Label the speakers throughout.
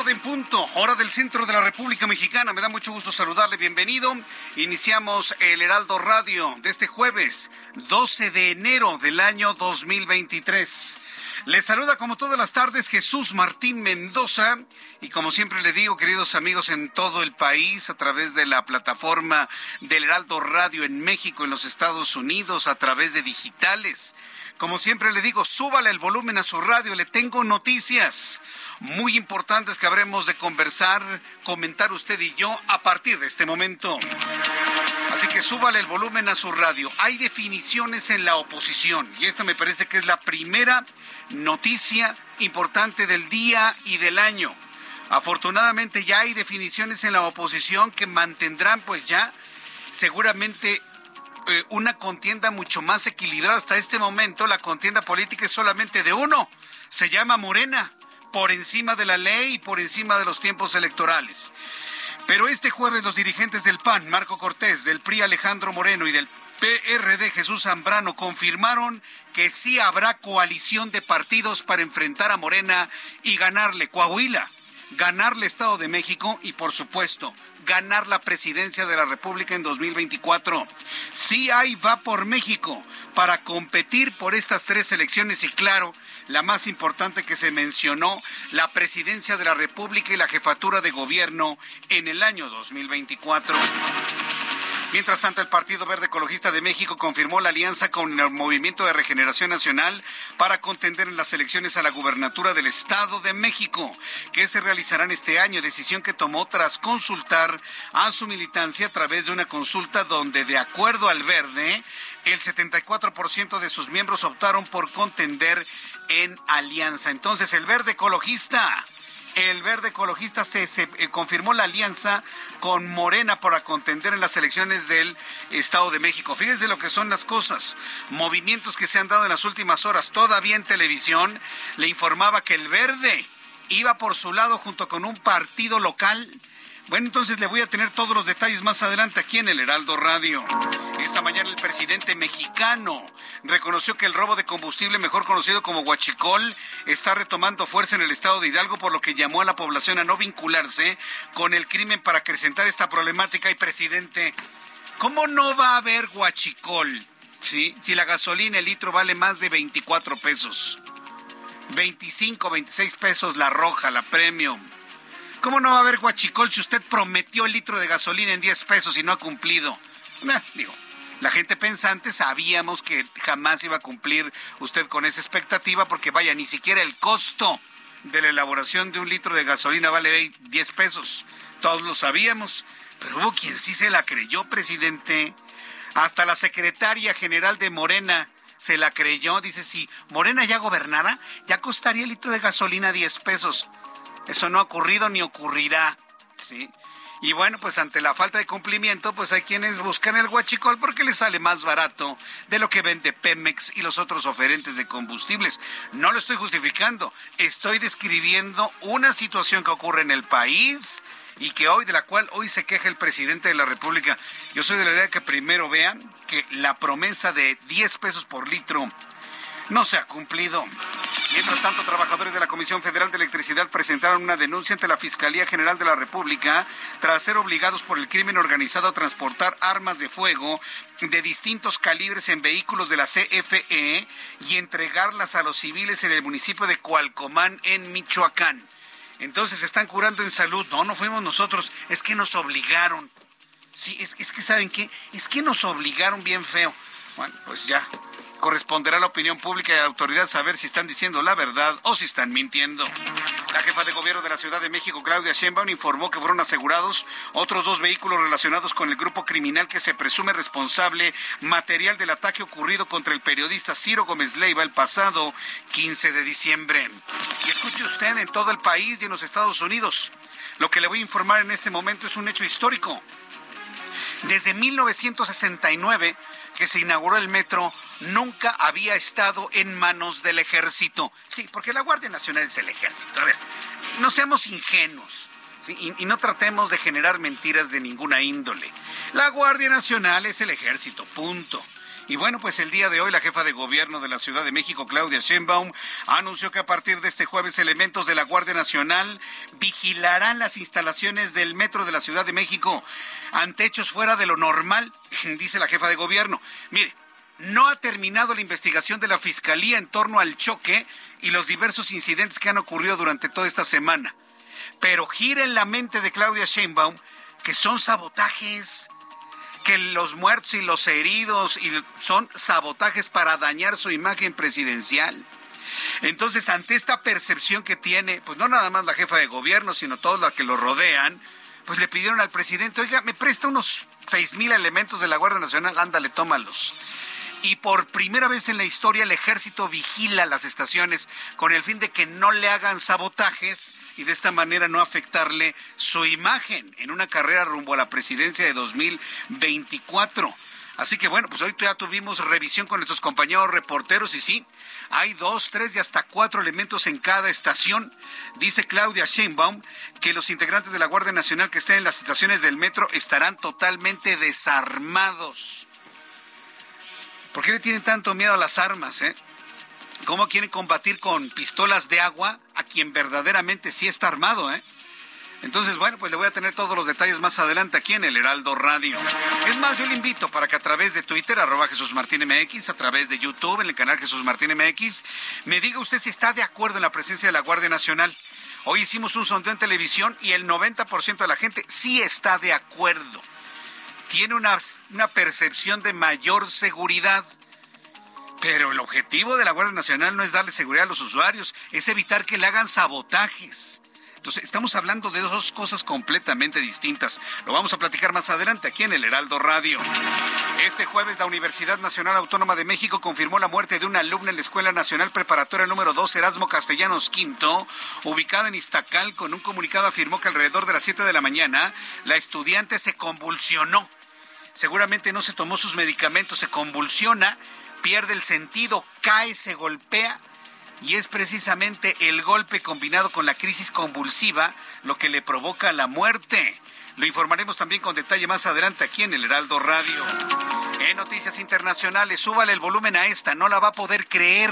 Speaker 1: Tarde en punto, hora del centro de la República Mexicana. Me da mucho gusto saludarle, bienvenido. Iniciamos el Heraldo Radio de este jueves 12 de enero del año 2023. Les saluda como todas las tardes Jesús Martín Mendoza y como siempre le digo, queridos amigos en todo el país, a través de la plataforma del Heraldo Radio en México, en los Estados Unidos, a través de digitales. Como siempre le digo, súbale el volumen a su radio, le tengo noticias muy importantes que habremos de conversar, comentar usted y yo a partir de este momento. Así que súbale el volumen a su radio. Hay definiciones en la oposición y esta me parece que es la primera noticia importante del día y del año. Afortunadamente ya hay definiciones en la oposición que mantendrán pues ya seguramente eh, una contienda mucho más equilibrada. Hasta este momento la contienda política es solamente de uno. Se llama Morena, por encima de la ley y por encima de los tiempos electorales. Pero este jueves los dirigentes del PAN, Marco Cortés, del PRI Alejandro Moreno y del PRD Jesús Zambrano confirmaron que sí habrá coalición de partidos para enfrentar a Morena y ganarle Coahuila, ganarle Estado de México y por supuesto ganar la presidencia de la República en 2024. Sí hay va por México para competir por estas tres elecciones y claro, la más importante que se mencionó, la presidencia de la República y la jefatura de gobierno en el año 2024. Mientras tanto, el Partido Verde Ecologista de México confirmó la alianza con el Movimiento de Regeneración Nacional para contender en las elecciones a la gubernatura del Estado de México, que se realizarán este año, decisión que tomó tras consultar a su militancia a través de una consulta donde, de acuerdo al Verde, el 74% de sus miembros optaron por contender en alianza. Entonces, el Verde Ecologista el verde ecologista se, eh, confirmó la alianza con Morena para contender en las elecciones del Estado de México. Fíjense lo que son las cosas. Movimientos que se han dado en las últimas horas. Todavía en televisión le informaba que el verde iba por su lado junto con un partido local bueno, entonces le voy a tener todos los detalles más adelante aquí en el Heraldo Radio. Esta mañana el presidente mexicano reconoció que el robo de combustible, mejor conocido como huachicol, está retomando fuerza en el estado de Hidalgo, por lo que llamó a la población a no vincularse con el crimen para acrecentar esta problemática. Y presidente, ¿cómo no va a haber huachicol? ¿Sí? Si la gasolina, el litro vale más de 24 pesos. 25, 26 pesos la roja, la premium. ¿Cómo no va a haber guachicol si usted prometió el litro de gasolina en 10 pesos y no ha cumplido? digo, la gente pensante sabíamos que jamás iba a cumplir usted con esa expectativa porque vaya, ni siquiera el costo de la elaboración de un litro de gasolina vale 10 pesos. Todos lo sabíamos, pero hubo quien sí se la creyó, presidente. Hasta la secretaria general de Morena se la creyó. Dice, si Morena ya gobernara, ya costaría el litro de gasolina 10 pesos. Eso no ha ocurrido ni ocurrirá. ¿sí? Y bueno, pues ante la falta de cumplimiento, pues hay quienes buscan el huachicol porque les sale más barato de lo que vende Pemex y los otros oferentes de combustibles. No lo estoy justificando, estoy describiendo una situación que ocurre en el país y que hoy, de la cual hoy se queja el presidente de la República. Yo soy de la idea que primero vean que la promesa de 10 pesos por litro no se ha cumplido. Mientras tanto, trabajadores de la Comisión Federal de Electricidad presentaron una denuncia ante la Fiscalía General de la República tras ser obligados por el crimen organizado a transportar armas de fuego de distintos calibres en vehículos de la CFE y entregarlas a los civiles en el municipio de Cualcomán, en Michoacán. Entonces, ¿están curando en salud? No, no fuimos nosotros, es que nos obligaron. Sí, es, que, ¿saben qué? Es que nos obligaron bien feo. Bueno, pues ya, corresponderá a la opinión pública y a la autoridad saber si están diciendo la verdad o si están mintiendo. La jefa de gobierno de la Ciudad de México, Claudia Sheinbaum, informó que fueron asegurados otros dos vehículos relacionados con el grupo criminal que se presume responsable material del ataque ocurrido contra el periodista Ciro Gómez Leiva el pasado 15 de diciembre. Y escuche usted, en todo el país y en los Estados Unidos, lo que le voy a informar en este momento es un hecho histórico. Desde 1969 que se inauguró el metro nunca había estado en manos del ejército. Sí, porque la Guardia Nacional es el ejército. A ver, no seamos ingenuos. Y, no tratemos de generar mentiras de ninguna índole. La Guardia Nacional es el ejército, punto. Y bueno, pues el día de hoy la jefa de gobierno de la Ciudad de México, Claudia Sheinbaum, anunció que a partir de este jueves elementos de la Guardia Nacional vigilarán las instalaciones del metro de la Ciudad de México ante hechos fuera de lo normal, dice la jefa de gobierno. Mire, no ha terminado la investigación de la Fiscalía en torno al choque y los diversos incidentes que han ocurrido durante toda esta semana. Pero gira en la mente de Claudia Sheinbaum que son sabotajes que los muertos y los heridos y son sabotajes para dañar su imagen presidencial. Entonces, ante esta percepción que tiene, pues no nada más la jefa de gobierno, sino todos los que lo rodean, pues le pidieron al presidente, oiga, me presta unos seis mil elementos de la Guardia Nacional, ándale, tómalos y por primera vez en la historia el ejército vigila las estaciones con el fin de que no le hagan sabotajes y de esta manera no afectarle su imagen en una carrera rumbo a la presidencia de 2024. Así que bueno, pues hoy ya tuvimos revisión con nuestros compañeros reporteros y sí, hay dos, tres y hasta cuatro elementos en cada estación. Dice Claudia Sheinbaum que los integrantes de la Guardia Nacional que estén en las estaciones del metro estarán totalmente desarmados. ¿Por qué le tienen tanto miedo a las armas, eh? ¿Cómo quieren combatir con pistolas de agua a quien verdaderamente sí está armado, eh? Entonces, bueno, pues le voy a tener todos los detalles más adelante aquí en el Heraldo Radio. Es más, yo le invito para que a través de Twitter, arroba Jesús Martín MX, a través de YouTube, en el canal Jesús Martín MX, me diga usted si está de acuerdo en la presencia de la Guardia Nacional. Hoy hicimos un sondeo en televisión y el 90% de la gente sí está de acuerdo tiene una, una percepción de mayor seguridad. Pero el objetivo de la Guardia Nacional no es darle seguridad a los usuarios, es evitar que le hagan sabotajes. Entonces, estamos hablando de dos cosas completamente distintas. Lo vamos a platicar más adelante aquí en el Heraldo Radio. Este jueves, la Universidad Nacional Autónoma de México confirmó la muerte de una alumna en la Escuela Nacional Preparatoria número 2, Erasmo Castellanos V, ubicada en Iztacal. Con un comunicado afirmó que alrededor de las 7 de la mañana, la estudiante se convulsionó seguramente no se tomó sus medicamentos, se convulsiona, pierde el sentido, cae, se golpea y es precisamente el golpe combinado con la crisis convulsiva lo que le provoca la muerte. Lo informaremos también con detalle más adelante aquí en el Heraldo Radio. En noticias internacionales, súbale el volumen a esta, no la va a poder creer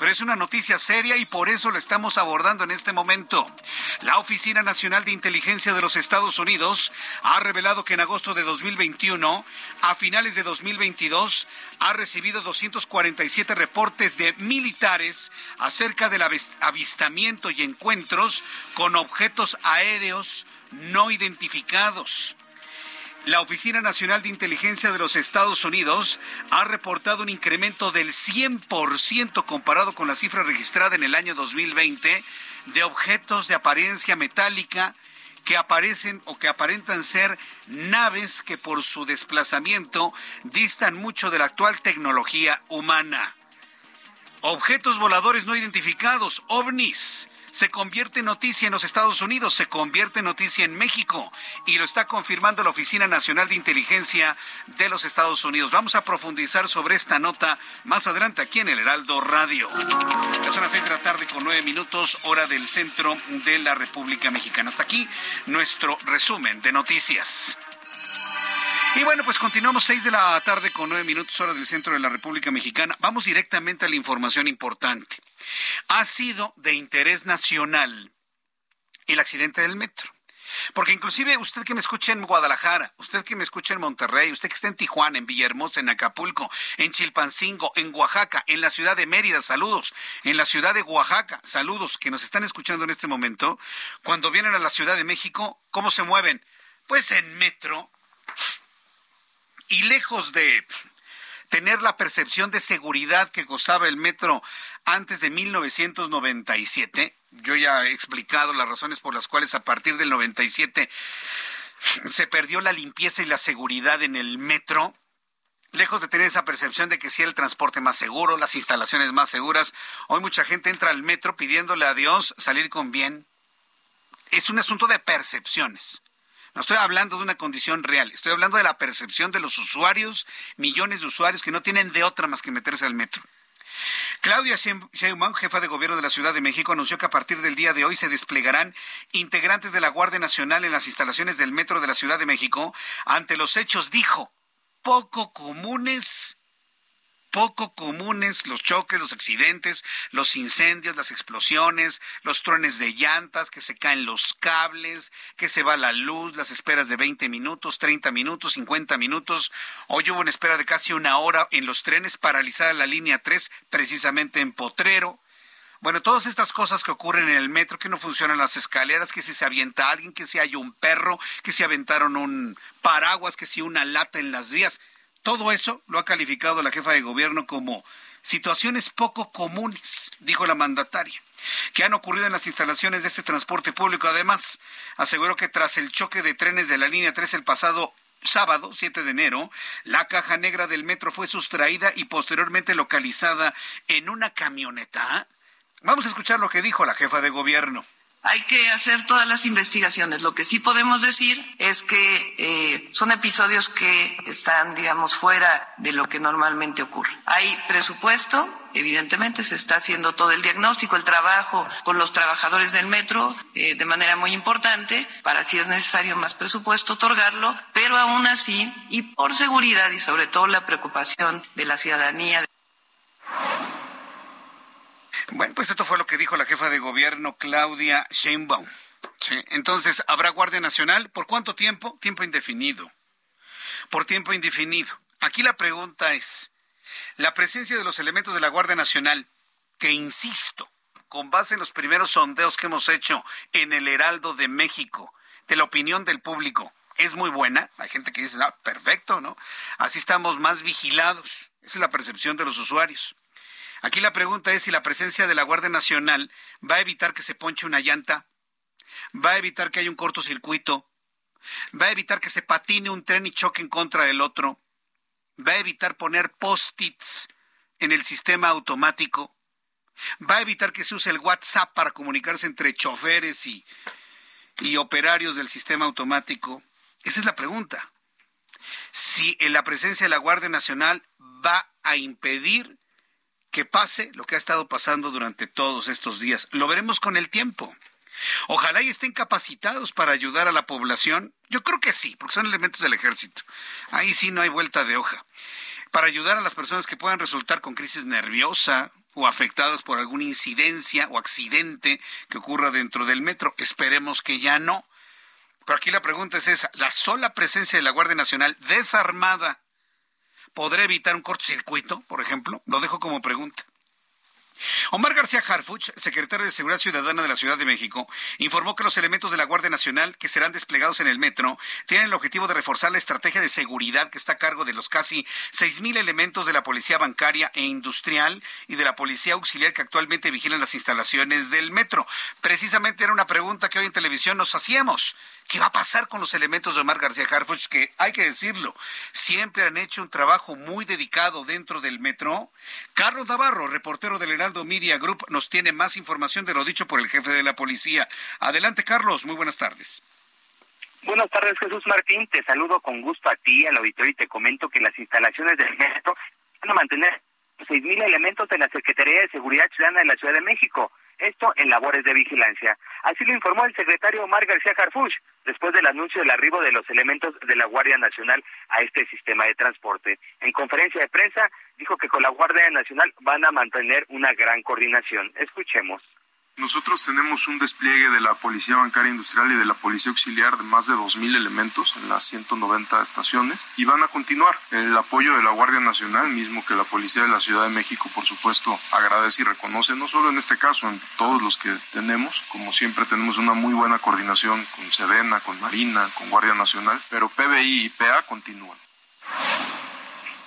Speaker 1: pero es una noticia seria y por eso la estamos abordando en este momento. La Oficina Nacional de Inteligencia de los Estados Unidos ha revelado que en agosto de 2021, a finales de 2022, ha recibido 247 reportes de militares acerca del avistamiento y encuentros con objetos aéreos no identificados. La Oficina Nacional de Inteligencia de los Estados Unidos ha reportado un incremento del 100% comparado con la cifra registrada en el año 2020 de objetos de apariencia metálica que aparecen o que aparentan ser naves que por su desplazamiento distan mucho de la actual tecnología humana. Objetos voladores no identificados, ovnis, se convierte en noticia en los Estados Unidos, se convierte en noticia en México y lo está confirmando la Oficina Nacional de Inteligencia de los Estados Unidos. Vamos a profundizar sobre esta nota más adelante aquí en el Heraldo Radio. Ya son las seis de la tarde con nueve minutos, hora del centro de la República Mexicana. Hasta aquí nuestro resumen de noticias. Y bueno, pues continuamos seis de la tarde con nueve minutos hora del centro de la República Mexicana. Vamos directamente a la información importante. Ha sido de interés nacional el accidente del metro. Porque inclusive usted que me escucha en Guadalajara, usted que me escucha en Monterrey, usted que está en Tijuana, en Villahermosa, en Acapulco, en Chilpancingo, en Oaxaca, en la ciudad de Mérida, saludos, en la ciudad de Oaxaca, saludos, que nos están escuchando en este momento, cuando vienen a la Ciudad de México, ¿cómo se mueven? Pues en metro, y lejos de tener la percepción de seguridad que gozaba el metro antes de 1997, yo ya he explicado las razones por las cuales a partir del 97 se perdió la limpieza y la seguridad en el metro, lejos de tener esa percepción de que sí era el transporte más seguro, las instalaciones más seguras, hoy mucha gente entra al metro pidiéndole a Dios salir con bien. Es un asunto de percepciones. No estoy hablando de una condición real, estoy hablando de la percepción de los usuarios, millones de usuarios que no tienen de otra más que meterse al metro. Claudia Sheinbaum, jefa de gobierno de la Ciudad de México, anunció que a partir del día de hoy se desplegarán integrantes de la Guardia Nacional en las instalaciones del metro de la Ciudad de México ante los hechos, dijo, poco comunes poco comunes los choques, los accidentes, los incendios, las explosiones, los truenes de llantas, que se caen los cables, que se va la luz, las esperas de 20 minutos, 30 minutos, 50 minutos. Hoy hubo una espera de casi una hora en los trenes, paralizada la línea 3, precisamente en Potrero. Bueno, todas estas cosas que ocurren en el metro, que no funcionan las escaleras, que si se avienta alguien, que si hay un perro, que si aventaron un paraguas, que si una lata en las vías todo eso lo ha calificado la jefa de gobierno como situaciones poco comunes, dijo la mandataria, que han ocurrido en las instalaciones de este transporte público. Además, aseguró que tras el choque de trenes de la línea 3 el pasado sábado 7 de enero, la caja negra del metro fue sustraída y posteriormente localizada en una camioneta. Vamos a escuchar lo que dijo la jefa de gobierno.
Speaker 2: Hay que hacer todas las investigaciones. Lo que sí podemos decir es que eh, son episodios que están, digamos, fuera de lo que normalmente ocurre. Hay presupuesto, evidentemente se está haciendo todo el diagnóstico, el trabajo con los trabajadores del metro eh, de manera muy importante para si es necesario más presupuesto otorgarlo, pero aún así y por seguridad y sobre todo la preocupación de la ciudadanía.
Speaker 1: Bueno, pues esto fue lo que dijo la jefa de gobierno Claudia Sheinbaum. Entonces, ¿habrá Guardia Nacional? ¿Por cuánto tiempo? Tiempo indefinido. Por tiempo indefinido. Aquí la pregunta es, la presencia de los elementos de la Guardia Nacional, que insisto, con base en los primeros sondeos que hemos hecho en el Heraldo de México, de la opinión del público, es muy buena. Hay gente que dice, ah, perfecto, ¿no? Así estamos más vigilados. Esa es la percepción de los usuarios. Aquí la pregunta es si la presencia de la Guardia Nacional va a evitar que se ponche una llanta, va a evitar que haya un cortocircuito, va a evitar que se patine un tren y choque en contra del otro, va a evitar poner post-its en el sistema automático, va a evitar que se use el WhatsApp para comunicarse entre choferes y, y operarios del sistema automático. Esa es la pregunta. Si en la presencia de la Guardia Nacional va a impedir que pase lo que ha estado pasando durante todos estos días. Lo veremos con el tiempo. Ojalá y estén capacitados para ayudar a la población. Yo creo que sí, porque son elementos del ejército. Ahí sí no hay vuelta de hoja. Para ayudar a las personas que puedan resultar con crisis nerviosa o afectadas por alguna incidencia o accidente que ocurra dentro del metro. Esperemos que ya no. Pero aquí la pregunta es esa. ¿La sola presencia de la Guardia Nacional desarmada ¿Podrá evitar un cortocircuito, por ejemplo? Lo dejo como pregunta. Omar García Harfuch, secretario de Seguridad Ciudadana de la Ciudad de México, informó que los elementos de la Guardia Nacional que serán desplegados en el metro tienen el objetivo de reforzar la estrategia de seguridad que está a cargo de los casi 6.000 elementos de la Policía Bancaria e Industrial y de la Policía Auxiliar que actualmente vigilan las instalaciones del metro. Precisamente era una pregunta que hoy en televisión nos hacíamos. ¿Qué va a pasar con los elementos de Omar García Harfuch? Que hay que decirlo, siempre han hecho un trabajo muy dedicado dentro del metro. Carlos Navarro, reportero del Heraldo Media Group, nos tiene más información de lo dicho por el jefe de la policía. Adelante, Carlos. Muy buenas tardes.
Speaker 3: Buenas tardes, Jesús Martín. Te saludo con gusto a ti, al auditorio, y te comento que las instalaciones del metro van a mantener 6.000 elementos de la Secretaría de Seguridad Ciudadana de la Ciudad de México. Esto en labores de vigilancia. Así lo informó el secretario Omar García Harfuch después del anuncio del arribo de los elementos de la Guardia Nacional a este sistema de transporte. En conferencia de prensa dijo que con la Guardia Nacional van a mantener una gran coordinación. Escuchemos.
Speaker 4: Nosotros tenemos un despliegue de la Policía Bancaria Industrial y de la Policía Auxiliar de más de 2.000 elementos en las 190 estaciones y van a continuar. El apoyo de la Guardia Nacional, mismo que la Policía de la Ciudad de México, por supuesto, agradece y reconoce, no solo en este caso, en todos los que tenemos. Como siempre, tenemos una muy buena coordinación con Sedena, con Marina, con Guardia Nacional, pero PBI y PA continúan.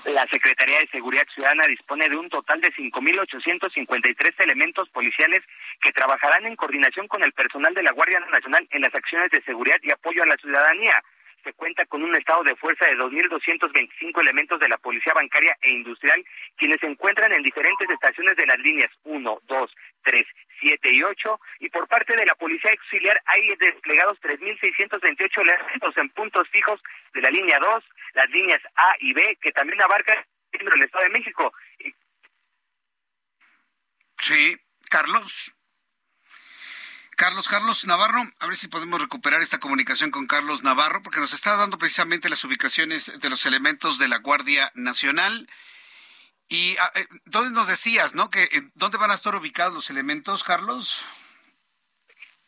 Speaker 3: La Secretaría de Seguridad Ciudadana dispone de un total de 5.853 elementos policiales que trabajarán en coordinación con el personal de la Guardia Nacional en las acciones de seguridad y apoyo a la ciudadanía. Se cuenta con un estado de fuerza de 2.225 elementos de la Policía Bancaria e Industrial, quienes se encuentran en diferentes estaciones de las líneas 1, 2, 3, 7 y 8, y por parte de la Policía Auxiliar hay desplegados 3.628 elementos en puntos fijos de la línea 2, las líneas A y B, que también abarcan el Estado de México.
Speaker 1: Sí, Carlos. Carlos, Carlos Navarro, a ver si podemos recuperar esta comunicación con Carlos Navarro, porque nos está dando precisamente las ubicaciones de los elementos de la Guardia Nacional. Y ah, eh, ¿dónde nos decías, no? Que eh, ¿Dónde van a estar ubicados los elementos, Carlos?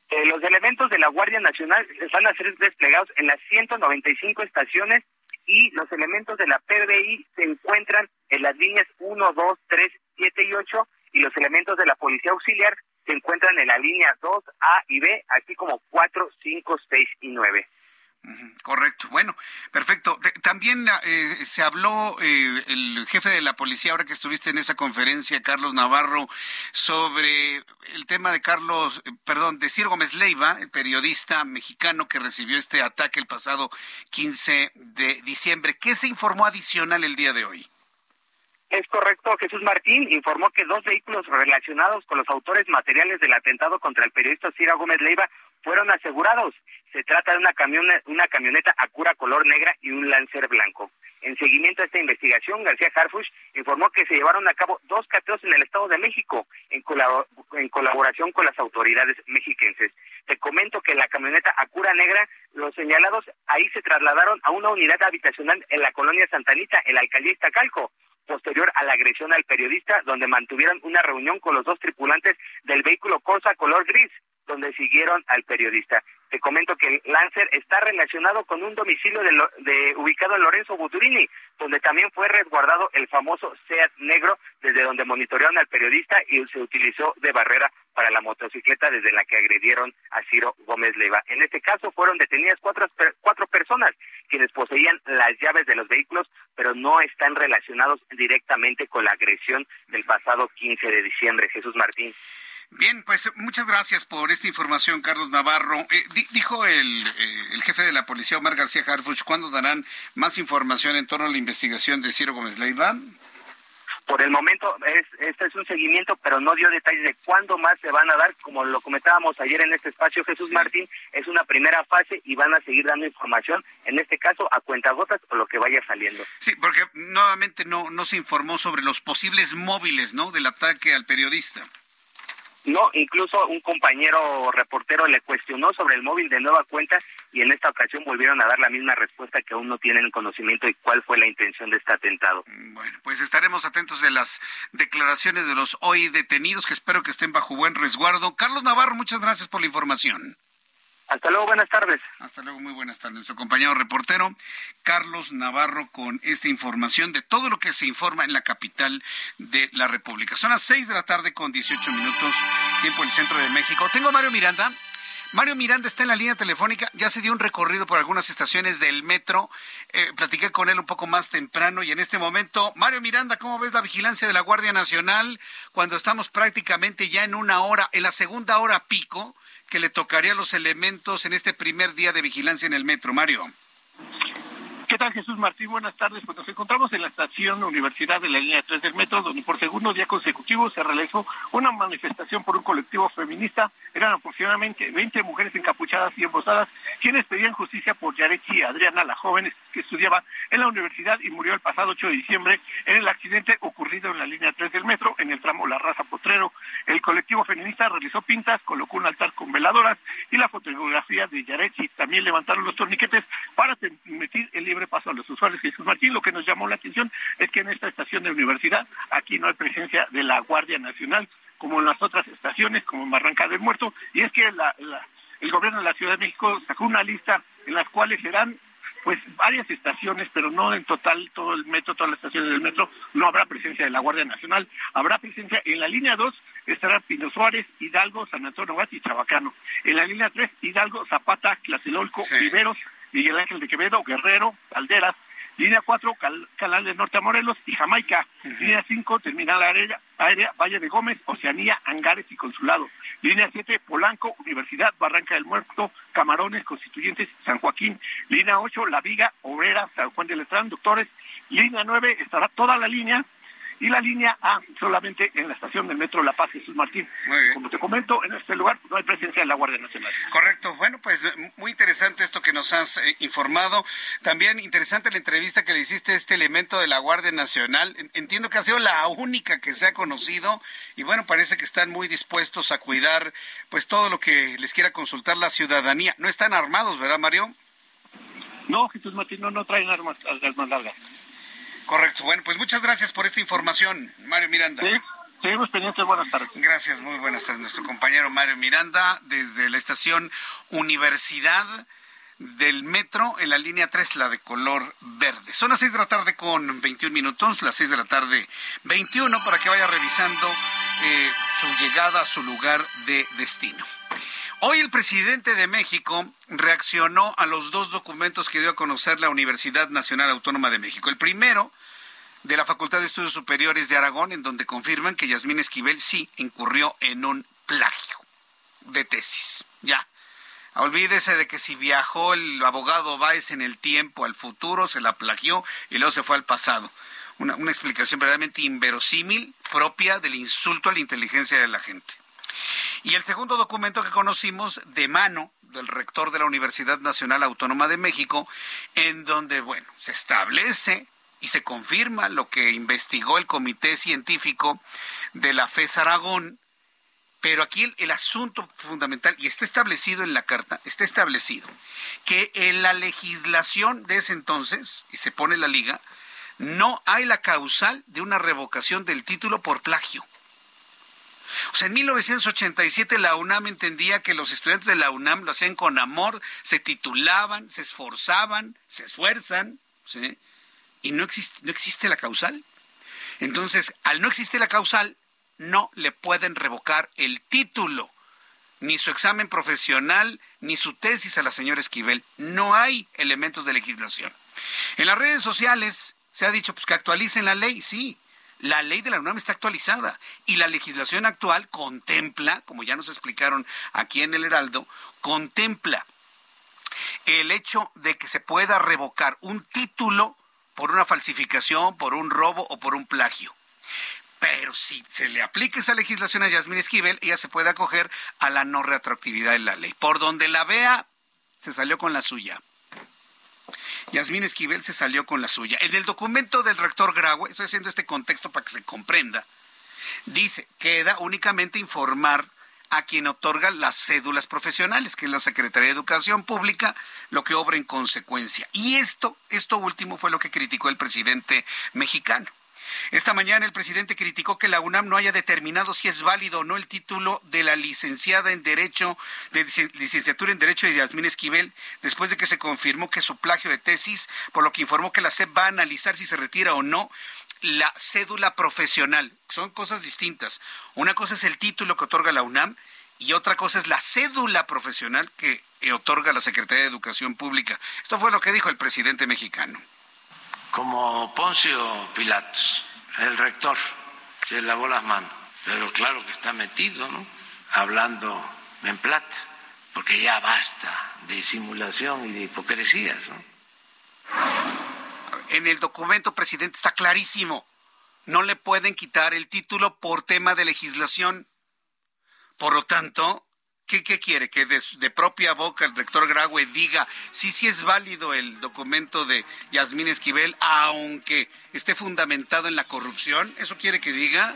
Speaker 3: Eh, los elementos de la Guardia Nacional van a ser desplegados en las 195 estaciones y los elementos de la PBI se encuentran en las líneas 1, 2, 3, 7 y 8 y los elementos de la Policía Auxiliar se encuentran en la línea 2, A y B, así como 4, 5, 6 y 9.
Speaker 1: Correcto. Bueno, perfecto. También eh, se habló eh, el jefe de la policía, ahora que estuviste en esa conferencia, Carlos Navarro, sobre el tema de Carlos, eh, perdón, de Ciro Gómez Leiva, el periodista mexicano que recibió este ataque el pasado 15 de diciembre. ¿Qué se informó adicional el día de hoy?
Speaker 3: Es correcto, Jesús Martín informó que dos vehículos relacionados con los autores materiales del atentado contra el periodista Ciro Gómez Leiva fueron asegurados. Se trata de una, camioneta, una camioneta Acura color negra y un Lancer blanco. En seguimiento a esta investigación, García Harfush informó que se llevaron a cabo dos cateos en el Estado de México en, en colaboración con las autoridades mexiquenses. Te comento que la camioneta Acura negra, los señalados ahí se trasladaron a una unidad habitacional en la colonia Santanita, en la alcaldía posterior a la agresión al periodista, donde mantuvieron una reunión con los dos tripulantes del vehículo Corsa color gris donde siguieron al periodista. Te comento que el Lancer está relacionado con un domicilio de, ubicado en Lorenzo Buturini, donde también fue resguardado el famoso SEAT negro, desde donde monitorearon al periodista y se utilizó de barrera para la motocicleta desde la que agredieron a Ciro Gómez Leiva. En este caso fueron detenidas cuatro, cuatro personas quienes poseían las llaves de los vehículos, pero no están relacionados directamente con la agresión del pasado 15 de diciembre. Jesús Martín.
Speaker 1: Bien, pues muchas gracias por esta información, Carlos Navarro. Eh, dijo el, eh, el, jefe de la policía, Omar García Harfuch, ¿cuándo darán más información en torno a la investigación de Ciro Gómez Leiva?
Speaker 3: Por el momento, es, este es un seguimiento, pero no dio detalles de cuándo más se van a dar. Como lo comentábamos ayer en este espacio, Jesús Martín, es una primera fase y van a seguir dando información, en este caso a cuentagotas o lo que vaya saliendo.
Speaker 1: Sí, porque nuevamente no, no se informó sobre los posibles móviles ¿no? del ataque al periodista.
Speaker 3: No, incluso un compañero reportero le cuestionó sobre el móvil de nueva cuenta y en esta ocasión volvieron a dar la misma respuesta que aún no tienen conocimiento y cuál fue la intención de este atentado.
Speaker 1: Bueno, pues estaremos atentos de las declaraciones de los hoy detenidos que espero que estén bajo buen resguardo. Carlos Navarro, muchas gracias por la información.
Speaker 3: Hasta luego, buenas tardes.
Speaker 1: Hasta luego, muy buenas tardes. Nuestro compañero reportero Carlos Navarro con esta información de todo lo que se informa en la capital de la República. Son las seis de la tarde con 18 minutos, tiempo del centro de México. Tengo a Mario Miranda. Mario Miranda está en la línea telefónica, ya se dio un recorrido por algunas estaciones del metro, eh, platiqué con él un poco más temprano y en este momento, Mario Miranda, ¿cómo ves la vigilancia de la Guardia Nacional cuando estamos prácticamente ya en una hora, en la segunda hora pico? que le tocaría a los elementos en este primer día de vigilancia en el metro, Mario?
Speaker 5: ¿Qué tal Jesús Martín? Buenas tardes. Pues nos encontramos en la estación Universidad de la línea 3 del metro, donde por segundo día consecutivo se realizó una manifestación por un colectivo feminista. Eran aproximadamente 20 mujeres encapuchadas y embosadas quienes pedían justicia por Yarechi Adriana, la joven que estudiaba en la universidad y murió el pasado 8 de diciembre en el accidente ocurrido en la línea 3 del metro, en el tramo La Raza Potrero. El colectivo feminista realizó pintas, colocó un altar con veladoras y la fotografía de Yarechi. También levantaron los torniquetes para permitir el libre paso a los usuarios. Jesús Martín, lo que nos llamó la atención es que en esta estación de universidad aquí no hay presencia de la Guardia Nacional como en las otras estaciones, como en Barranca del Muerto, y es que el gobierno de la Ciudad de México sacó una lista en las cuales serán pues varias estaciones, pero no en total todo el metro, todas las estaciones del metro, no habrá presencia de la Guardia Nacional. Habrá presencia en la línea 2, estará Pino Suárez, Hidalgo, San Antonio Abad y Chabacano. En la línea 3, Hidalgo, Zapata, Tlacelolco, Riveros, Miguel Ángel de Quevedo, Guerrero, Calderas, Línea 4, Canal del Norte a Morelos y Jamaica. Línea 5, Terminal aérea, aérea, Valle de Gómez, Oceanía, Angares y Consulado. Línea 7, Polanco, Universidad, Barranca del Muerto, Camarones, Constituyentes, San Joaquín. Línea 8, La Viga, Obrera, San Juan de Letrán, Doctores. Línea 9, estará toda la línea y la línea A solamente en la estación del metro La Paz Jesús Martín. Como te comento, en este lugar no hay presencia de la Guardia Nacional.
Speaker 1: Correcto. Bueno, pues muy interesante esto que nos has eh, informado. También interesante la entrevista que le hiciste a este elemento de la Guardia Nacional. Entiendo que ha sido la única que se ha conocido y bueno, parece que están muy dispuestos a cuidar pues todo lo que les quiera consultar la ciudadanía. No están armados, ¿verdad, Mario?
Speaker 5: No, Jesús Martín, no, no traen armas, armas largas.
Speaker 1: Correcto. Bueno, pues muchas gracias por esta información, Mario Miranda.
Speaker 5: Sí. Seguimos pendientes, buenas tardes.
Speaker 1: Gracias, muy buenas tardes. Nuestro compañero Mario Miranda desde la estación Universidad del Metro en la línea 3, la de color verde. Son las 6 de la tarde con 21 minutos, las 6 de la tarde 21 para que vaya revisando eh, su llegada a su lugar de destino. Hoy el presidente de México reaccionó a los dos documentos que dio a conocer la Universidad Nacional Autónoma de México. El primero, de la Facultad de Estudios Superiores de Aragón, en donde confirman que Yasmín Esquivel sí incurrió en un plagio de tesis. Ya. Olvídese de que si viajó el abogado Báez en el tiempo al futuro, se la plagió y luego se fue al pasado. Una, una explicación verdaderamente inverosímil, propia del insulto a la inteligencia de la gente. Y el segundo documento que conocimos de mano del rector de la Universidad Nacional Autónoma de México, en donde, bueno, se establece y se confirma lo que investigó el Comité Científico de la FES Aragón, pero aquí el, asunto fundamental, y está establecido en la carta, está establecido que en la legislación de ese entonces, y se pone la liga, no hay la causal de una revocación del título por plagio. O sea, en 1987 la UNAM entendía que los estudiantes de la UNAM lo hacían con amor, se titulaban, se esforzaban, se esfuerzan, ¿sí? Y no existe, no existe la causal. Entonces, al no existir la causal, no le pueden revocar el título, ni su examen profesional, ni su tesis a la señora Esquivel. No hay elementos de legislación. En las redes sociales se ha dicho pues, que actualicen la ley, sí, la ley de la UNAM está actualizada y la legislación actual contempla, como ya nos explicaron aquí en el Heraldo, contempla el hecho de que se pueda revocar un título por una falsificación, por un robo o por un plagio. Pero si se le aplica esa legislación a Yasmín Esquivel, ella se puede acoger a la no retroactividad de la ley. Por donde la vea, se salió con la suya. Yasmín Esquivel se salió con la suya. En el documento del rector Graue, estoy haciendo este contexto para que se comprenda, dice, queda únicamente informar a quien otorga las cédulas profesionales, que es la Secretaría de Educación Pública, lo que obra en consecuencia. Y esto, esto último fue lo que criticó el presidente mexicano. Esta mañana el presidente criticó que la UNAM no haya determinado si es válido o no el título de la licenciada en Derecho, de licenciatura en Derecho de Yasmín Esquivel, después de que se confirmó que su plagio de tesis, por lo que informó que la SEP va a analizar si se retira o no la cédula profesional. Son cosas distintas. Una cosa es el título que otorga la UNAM y otra cosa es la cédula profesional que otorga la Secretaría de Educación Pública. Esto fue lo que dijo el presidente mexicano.
Speaker 6: Como Poncio Pilatos el rector se lavó las manos, pero claro que está metido, ¿no? Hablando en plata, porque ya basta de simulación y de hipocresías, ¿no?
Speaker 1: En el documento, presidente, está clarísimo. No le pueden quitar el título por tema de legislación. Por lo tanto, ¿qué, quiere? Que de, propia boca el rector Graue diga sí, sí es válido el documento de Yasmín Esquivel, aunque esté fundamentado en la corrupción. ¿Eso quiere que diga?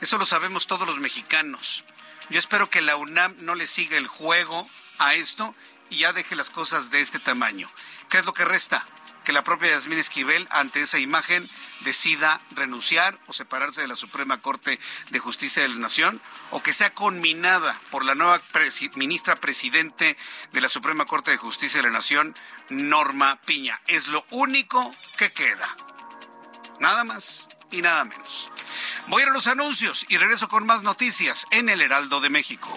Speaker 1: Eso lo sabemos todos los mexicanos. Yo espero que la UNAM no le siga el juego a esto y ya deje las cosas de este tamaño. ¿Qué es lo que resta? Que la propia Yasmín Esquivel, ante esa imagen, decida renunciar o separarse de la Suprema Corte de Justicia de la Nación, o que sea conminada por la nueva ministra presidente de la Suprema Corte de Justicia de la Nación, Norma Piña. Es lo único que queda. Nada más y nada menos. Voy a los anuncios y regreso con más noticias en el Heraldo de México.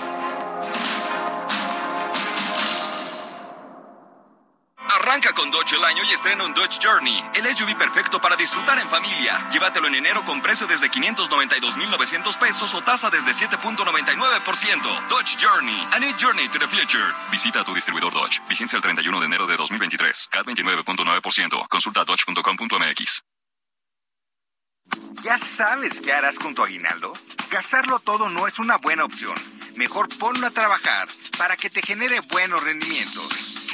Speaker 7: Arranca con Dodge el año y estrena un Dodge Journey, el SUV perfecto para disfrutar en familia. Llévatelo en enero con precio desde 592,900 pesos o tasa desde 7.99%. Dodge Journey, a new journey to the future. Visita a tu distribuidor Dodge. Vigencia el 31 de enero de 2023. CAT 29.9%. Consulta dodge.com.mx.
Speaker 8: ¿Ya sabes qué harás con tu aguinaldo? Gastarlo todo no es una buena opción. Mejor ponlo a trabajar para que te genere buenos rendimientos.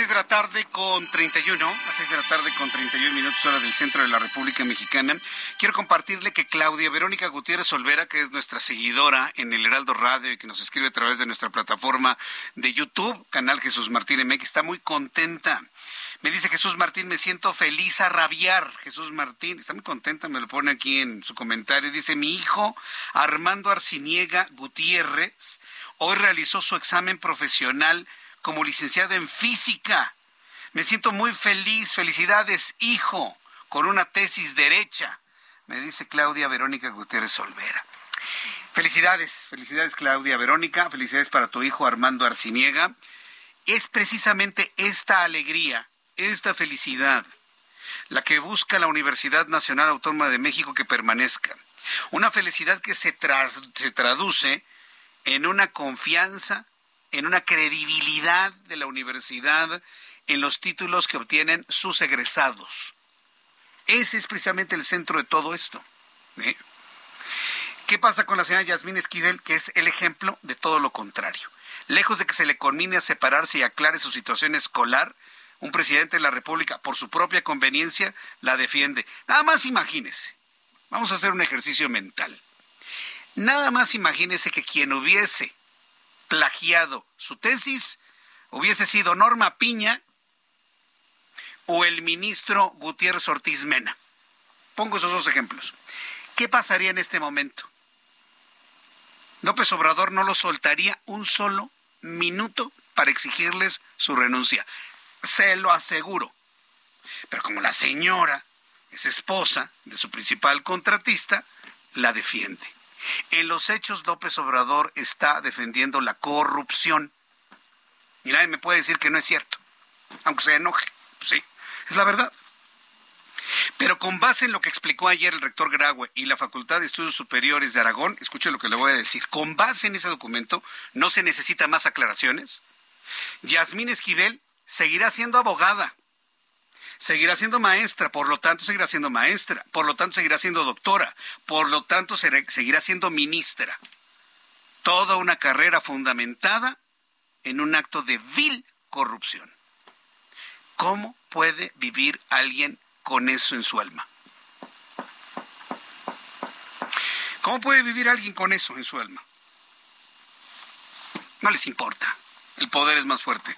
Speaker 1: 6 de la tarde con 31, a 6 de la tarde con 31 minutos hora del centro de la República Mexicana. Quiero compartirle que Claudia Verónica Gutiérrez Olvera, que es nuestra seguidora en el Heraldo Radio y que nos escribe a través de nuestra plataforma de YouTube, canal Jesús Martín MX, está muy contenta. Me dice Jesús Martín, me siento feliz a rabiar. Jesús Martín, está muy contenta, me lo pone aquí en su comentario. Dice, mi hijo Armando Arciniega Gutiérrez hoy realizó su examen profesional como licenciado en física. Me siento muy feliz. Felicidades, hijo, con una tesis derecha, me dice Claudia Verónica Gutiérrez Olvera. Felicidades, felicidades Claudia Verónica, felicidades para tu hijo Armando Arciniega. Es precisamente esta alegría, esta felicidad, la que busca la Universidad Nacional Autónoma de México que permanezca. Una felicidad que se, se traduce en una confianza en una credibilidad de la universidad en los títulos que obtienen sus egresados. Ese es precisamente el centro de todo esto. ¿eh? ¿Qué pasa con la señora Yasmín Esquivel, que es el ejemplo de todo lo contrario? Lejos de que se le conmine a separarse y aclare su situación escolar, un presidente de la República, por su propia conveniencia, la defiende. Nada más imagínese. Vamos a hacer un ejercicio mental. Nada más imagínese que quien hubiese plagiado su tesis hubiese sido Norma Piña o el ministro Gutiérrez Ortiz Mena. Pongo esos dos ejemplos. ¿Qué pasaría en este momento? López Obrador no lo soltaría un solo minuto para exigirles su renuncia. Se lo aseguro. Pero como la señora es esposa de su principal contratista, la defiende. En los hechos, López Obrador está defendiendo la corrupción. Y nadie me puede decir que no es cierto, aunque se enoje. Sí, es la verdad. Pero con base en lo que explicó ayer el rector Graue y la Facultad de Estudios Superiores de Aragón, escuche lo que le voy a decir, con base en ese documento, ¿no se necesita más aclaraciones? Yasmín Esquivel seguirá siendo abogada, seguirá siendo maestra, por lo tanto seguirá siendo maestra, por lo tanto seguirá siendo doctora, por lo tanto seguirá siendo ministra. Toda una carrera fundamentada en un acto de vil corrupción. ¿Cómo puede vivir alguien con eso en su alma? ¿Cómo puede vivir alguien con eso en su alma? No les importa. El poder es más fuerte.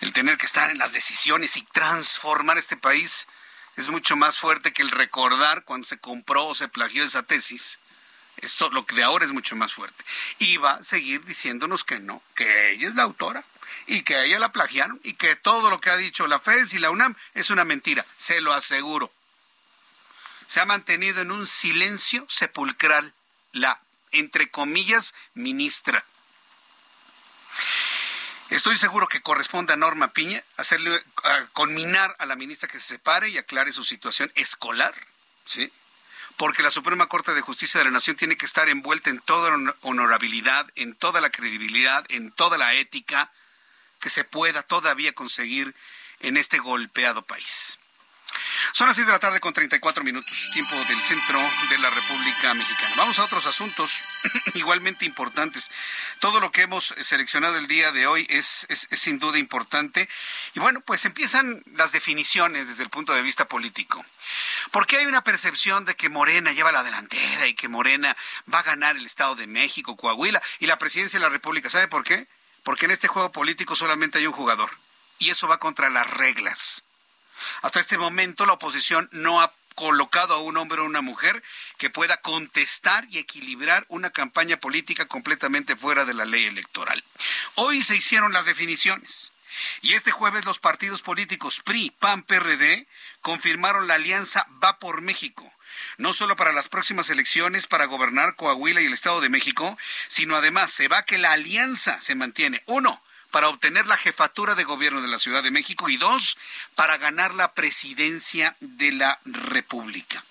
Speaker 1: El tener que estar en las decisiones y transformar este país es mucho más fuerte que el recordar cuando se compró o se plagió esa tesis. Esto, lo que de ahora es mucho más fuerte. Y va a seguir diciéndonos que no, que ella es la autora y que a ella la plagiaron y que todo lo que ha dicho la FES y la UNAM es una mentira. Se lo aseguro. Se ha mantenido en un silencio sepulcral la, entre comillas, ministra. Estoy seguro que corresponde a Norma Piña hacerle conminar a la ministra que se separe y aclare su situación escolar, ¿sí? Porque la Suprema Corte de Justicia de la Nación tiene que estar envuelta en toda la honorabilidad, en toda la credibilidad, en toda la ética que se pueda todavía conseguir en este golpeado país. Son las 6 de la tarde con 34 minutos, tiempo del centro de la República Mexicana. Vamos a otros asuntos igualmente importantes. Todo lo que hemos seleccionado el día de hoy es, es, sin duda importante. Y bueno, pues empiezan las definiciones desde el punto de vista político. ¿Por qué hay una percepción de que Morena lleva la delantera y que Morena va a ganar el Estado de México, Coahuila y la presidencia de la República? ¿Sabe por qué? Porque en este juego político solamente hay un jugador. Y eso va contra las reglas. Hasta este momento la oposición no ha colocado a un hombre o una mujer que pueda contestar y equilibrar una campaña política completamente fuera de la ley electoral. Hoy se hicieron las definiciones. Y este jueves los partidos políticos PRI, PAN, PRD confirmaron la alianza Va por México, no solo para las próximas elecciones para gobernar Coahuila y el Estado de México, sino además se va que la alianza se mantiene. Uno, para obtener la jefatura de gobierno de la Ciudad de México y dos, para ganar la presidencia de la República.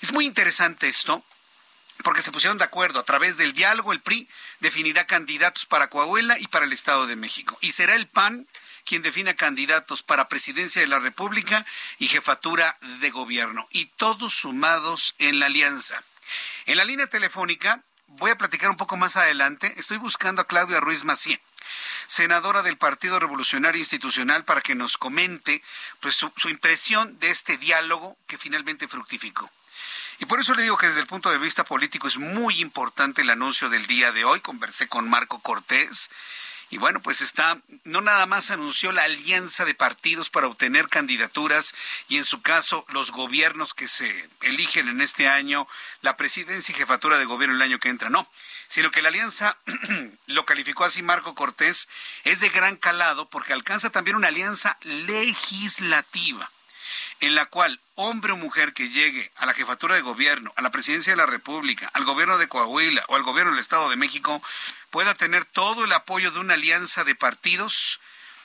Speaker 1: Es muy interesante esto porque se pusieron de acuerdo a través del diálogo el PRI definirá candidatos para Coahuila y para el Estado de México y será el PAN quien defina candidatos para presidencia de la República y jefatura de gobierno y todos sumados en la alianza. En la línea telefónica voy a platicar un poco más adelante. Estoy buscando a Claudia Ruiz Macié senadora del Partido Revolucionario Institucional, para que nos comente pues, su, su impresión de este diálogo que finalmente fructificó. Y por eso le digo que desde el punto de vista político es muy importante el anuncio del día de hoy. Conversé con Marco Cortés. Y bueno, pues está, no nada más anunció la alianza de partidos para obtener candidaturas y en su caso los gobiernos que se eligen en este año, la presidencia y jefatura de gobierno el año que entra, no sino que la alianza, lo calificó así Marco Cortés, es de gran calado porque alcanza también una alianza legislativa en la cual hombre o mujer que llegue a la jefatura de gobierno, a la presidencia de la República, al gobierno de Coahuila o al gobierno del Estado de México, pueda tener todo el apoyo de una alianza de partidos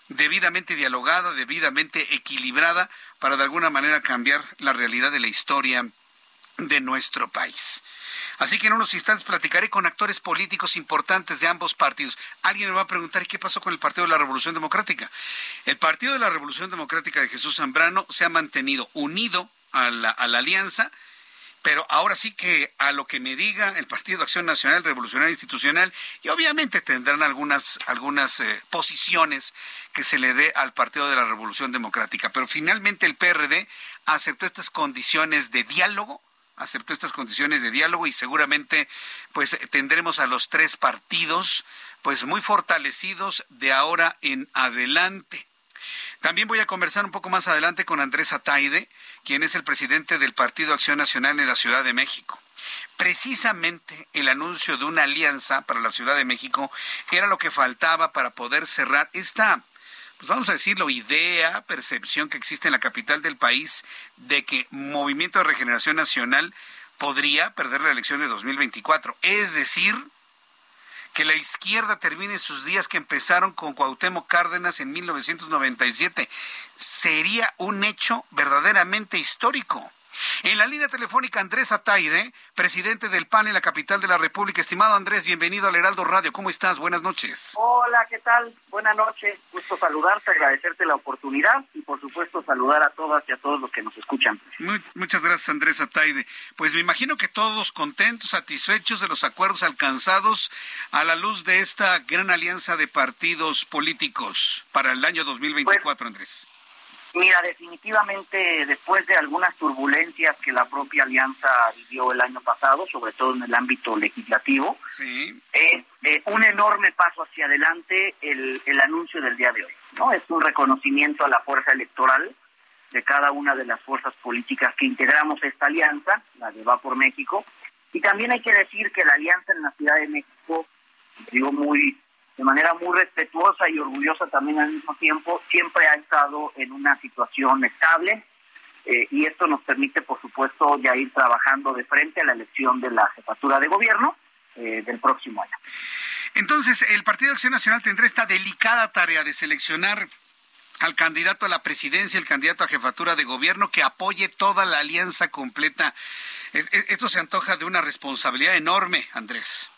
Speaker 1: debidamente dialogada, debidamente equilibrada, para de alguna manera cambiar la realidad de la historia de nuestro país. Así que en unos instantes platicaré con actores políticos importantes de ambos partidos. Alguien me va a preguntar qué pasó con el Partido de la Revolución Democrática. El Partido de la Revolución Democrática de Jesús Zambrano se ha mantenido unido a la, alianza, pero ahora sí que a lo que me diga el Partido de Acción Nacional Revolucionaria Institucional, y obviamente tendrán algunas, algunas eh, posiciones que se le dé al Partido de la Revolución Democrática, pero finalmente el PRD aceptó estas condiciones de diálogo aceptó estas condiciones de diálogo y seguramente pues tendremos a los tres partidos pues muy fortalecidos de ahora en adelante. También voy a conversar un poco más adelante con Andrés Ataide, quien es el presidente del Partido Acción Nacional en la Ciudad de México. Precisamente el anuncio de una alianza para la Ciudad de México era lo que faltaba para poder cerrar esta pues vamos a decirlo, idea, percepción que existe en la capital del país de que Movimiento de Regeneración Nacional podría perder la elección de 2024. Es decir, que la izquierda termine sus días que empezaron con Cuauhtémoc Cárdenas en 1997. Sería un hecho verdaderamente histórico. En la línea telefónica Andrés Ataide, presidente del PAN en la capital de la República. Estimado Andrés, bienvenido al Heraldo Radio. ¿Cómo estás? Buenas noches.
Speaker 9: Hola, ¿qué tal? Buenas noches. Gusto saludarte, agradecerte la oportunidad y por supuesto saludar a todas y a todos los que nos escuchan.
Speaker 1: muchas gracias Andrés Ataide. Pues me imagino que todos contentos, satisfechos de los acuerdos alcanzados a la luz de esta gran alianza de partidos políticos para el año 2024, pues, Andrés.
Speaker 9: Mira, definitivamente después de algunas turbulencias que la propia alianza vivió el año pasado, sobre todo en el ámbito legislativo, es eh, un enorme paso hacia adelante el, el anuncio del día de hoy. no Es un reconocimiento a la fuerza electoral de cada una de las fuerzas políticas que integramos esta alianza, la de Va por México, y también hay que decir que la alianza en la Ciudad de México, digo muy de manera muy respetuosa y orgullosa también al mismo tiempo, siempre ha estado en una situación estable eh, y esto nos permite, por supuesto, ya ir trabajando de frente a la elección de la jefatura de gobierno eh, del próximo año.
Speaker 1: Entonces, el Partido de Acción Nacional tendrá esta delicada tarea de seleccionar al candidato a la presidencia, el candidato a jefatura de gobierno que apoye toda la alianza completa. esto se antoja de una responsabilidad enorme, Andrés.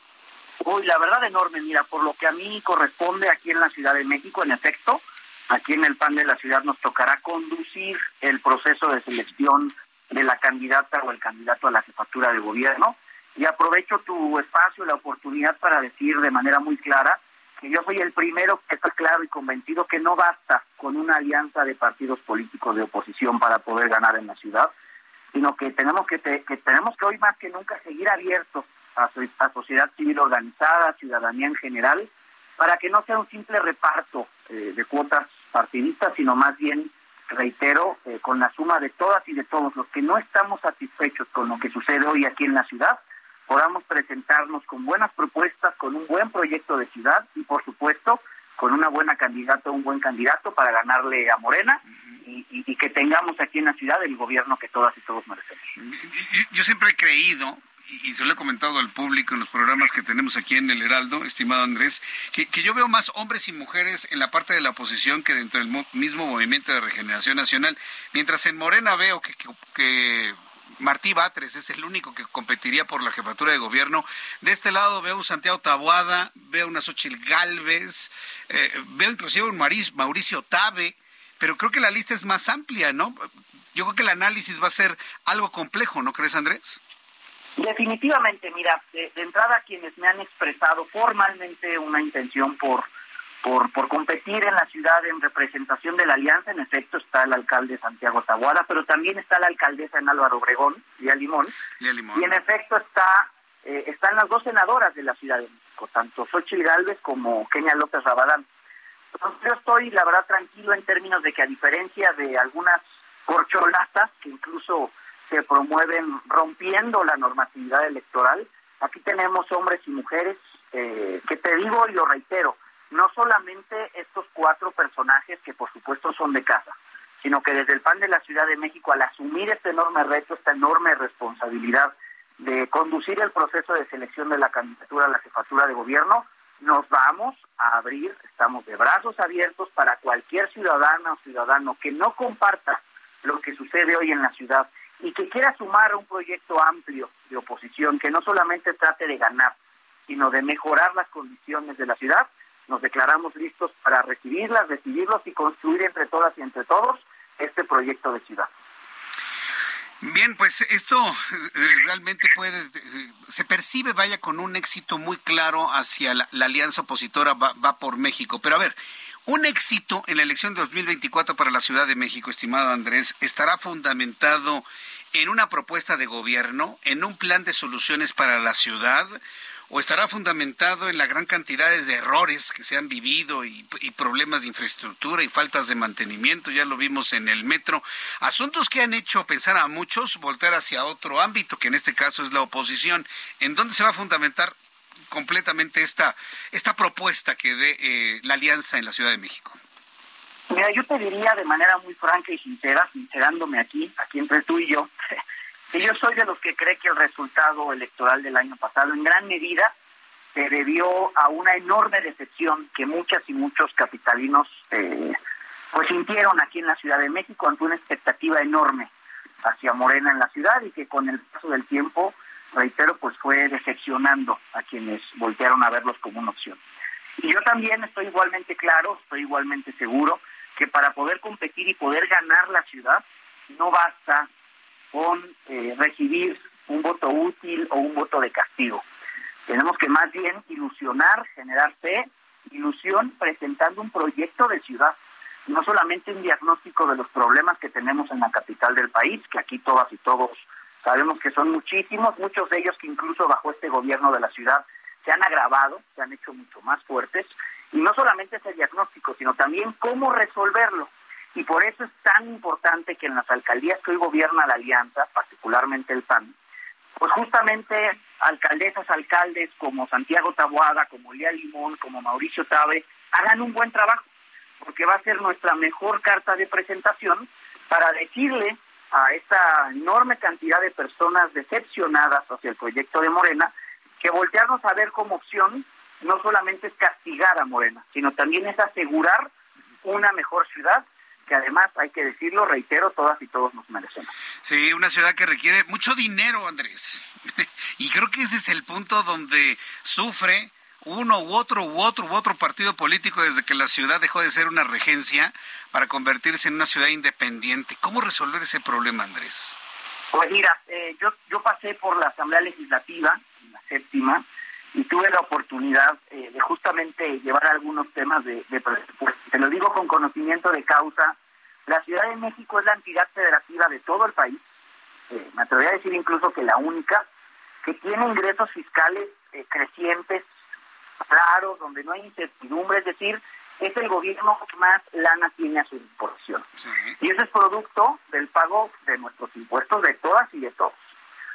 Speaker 9: Uy, la verdad enorme, mira, por lo que a mí corresponde aquí en la Ciudad de México, en efecto, aquí en el PAN de la ciudad nos tocará conducir el proceso de selección de la candidata o el candidato a la jefatura de gobierno. Y aprovecho tu espacio, la oportunidad para decir de manera muy clara que yo soy el primero que está claro y convencido que no basta con una alianza de partidos políticos de oposición para poder ganar en la ciudad, sino que tenemos que, que tenemos que hoy más que nunca seguir abiertos a, sociedad civil organizada, ciudadanía en general, para que no sea un simple reparto eh, de cuotas partidistas, sino más bien, reitero, eh, con la suma de todas y de todos los que no estamos satisfechos con lo que sucede hoy aquí en la ciudad, podamos presentarnos con buenas propuestas, con un buen proyecto de ciudad y, por supuesto, con una buena candidata, un buen candidato para ganarle a Morena y, y, que tengamos aquí en la ciudad el gobierno que todas y todos merecemos.
Speaker 1: Yo siempre he creído y, se lo he comentado al público en los programas que tenemos aquí en el Heraldo, estimado Andrés, que, yo veo más hombres y mujeres en la parte de la oposición que dentro del mismo movimiento de regeneración nacional, mientras en Morena veo que, que, Martí Batres es el único que competiría por la jefatura de gobierno. De este lado veo un Santiago Tabuada, veo una Xochil Galvez, eh, veo inclusive un Mauricio Tabe, pero creo que la lista es más amplia, ¿no? Yo creo que el análisis va a ser algo complejo, ¿no crees, Andrés?
Speaker 9: Definitivamente, mira, de, entrada quienes me han expresado formalmente una intención por, por, por competir en la ciudad en representación de la alianza, en efecto está el alcalde Santiago Tahuada, pero también está la alcaldesa en Álvaro Obregón, Lía Limón, y en efecto está eh, están las dos senadoras de la Ciudad de México, tanto Xochitl Gálvez como Kenia López Rabadán. Entonces yo estoy, la verdad, tranquilo en términos de que a diferencia de algunas corcholatas que incluso se promueven rompiendo la normatividad electoral. Aquí tenemos hombres y mujeres eh, que te digo y lo reitero, no solamente estos cuatro personajes que por supuesto son de casa, sino que desde el PAN de la Ciudad de México, al asumir este enorme reto, esta enorme responsabilidad de conducir el proceso de selección de la candidatura a la jefatura de gobierno, nos vamos a abrir, estamos de brazos abiertos para cualquier ciudadana o ciudadano que no comparta lo que sucede hoy en la ciudad y que quiera sumar un proyecto amplio de oposición que no solamente trate de ganar, sino de mejorar las condiciones de la ciudad, nos declaramos listos para recibirlas, recibirlos y construir entre todas y entre todos este proyecto de ciudad.
Speaker 1: Bien, pues esto eh, realmente puede, eh, se percibe, vaya, con un éxito muy claro hacia la, alianza opositora va, va, por México. Pero a ver, un éxito en la elección de 2024 para la Ciudad de México, estimado Andrés, estará fundamentado en una propuesta de gobierno, en un plan de soluciones para la ciudad, o estará fundamentado en la gran cantidad de errores que se han vivido y, problemas de infraestructura y faltas de mantenimiento, ya lo vimos en el metro, asuntos que han hecho pensar a muchos voltar hacia otro ámbito, que en este caso es la oposición. ¿En dónde se va a fundamentar completamente esta, esta propuesta que dé eh, la alianza en la Ciudad de México?
Speaker 9: Mira, yo te diría de manera muy franca y sincera, sincerándome aquí, aquí entre tú y yo, que yo soy de los que cree que el resultado electoral del año pasado en gran medida se debió a una enorme decepción que muchas y muchos capitalinos eh, pues sintieron aquí en la Ciudad de México ante una expectativa enorme hacia Morena en la ciudad y que con el paso del tiempo, reitero, pues fue decepcionando a quienes voltearon a verlos como una opción. Y yo también estoy igualmente claro, estoy igualmente seguro que para poder competir y poder ganar la ciudad no basta con eh, recibir un voto útil o un voto de castigo. Tenemos que más bien ilusionar, generar fe, ilusión presentando un proyecto de ciudad, no solamente un diagnóstico de los problemas que tenemos en la capital del país, que aquí todas y todos sabemos que son muchísimos, muchos de ellos que incluso bajo este gobierno de la ciudad se han agravado, se han hecho mucho más fuertes, y no solamente ese diagnóstico, sino también cómo resolverlo. Y por eso es tan importante que en las alcaldías que hoy gobierna la alianza, particularmente el PAN, pues justamente alcaldesas, alcaldes como Santiago Taboada, como Lía Limón, como Mauricio Tabe, hagan un buen trabajo, porque va a ser nuestra mejor carta de presentación para decirle a esta enorme cantidad de personas decepcionadas hacia el proyecto de Morena que voltearnos a ver como opción no solamente es castigar a Morena, sino también es asegurar una mejor ciudad que además, hay que decirlo, reitero, todas y todos nos merecemos.
Speaker 1: Sí, una ciudad que requiere mucho dinero, Andrés. y creo que ese es el punto donde sufre uno u otro u otro u otro partido político desde que la ciudad dejó de ser una regencia para convertirse en una ciudad independiente. ¿Cómo resolver ese problema, Andrés?
Speaker 9: Pues mira, eh, yo, yo pasé por la Asamblea Legislativa, la séptima, y tuve la oportunidad eh, de justamente llevar algunos temas de. Te lo digo con conocimiento de causa. La Ciudad de México es la entidad federativa de todo el país, eh, me atrevería a decir incluso que la única, que tiene ingresos fiscales eh, crecientes, claros, donde no hay incertidumbre, es decir, es el gobierno que más lana tiene a su disposición. Y eso es producto del pago de nuestros impuestos de todas y de todos.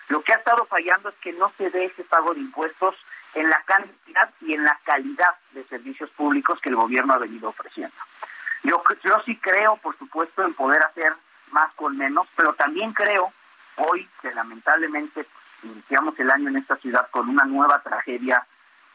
Speaker 9: Lo que ha estado fallando es que no se dé ese pago de impuestos en la cantidad y en la calidad de servicios públicos que el gobierno ha venido ofreciendo. Yo, yo sí creo, por supuesto, en poder hacer más con menos, pero también creo hoy que lamentablemente iniciamos el año en esta ciudad con una nueva tragedia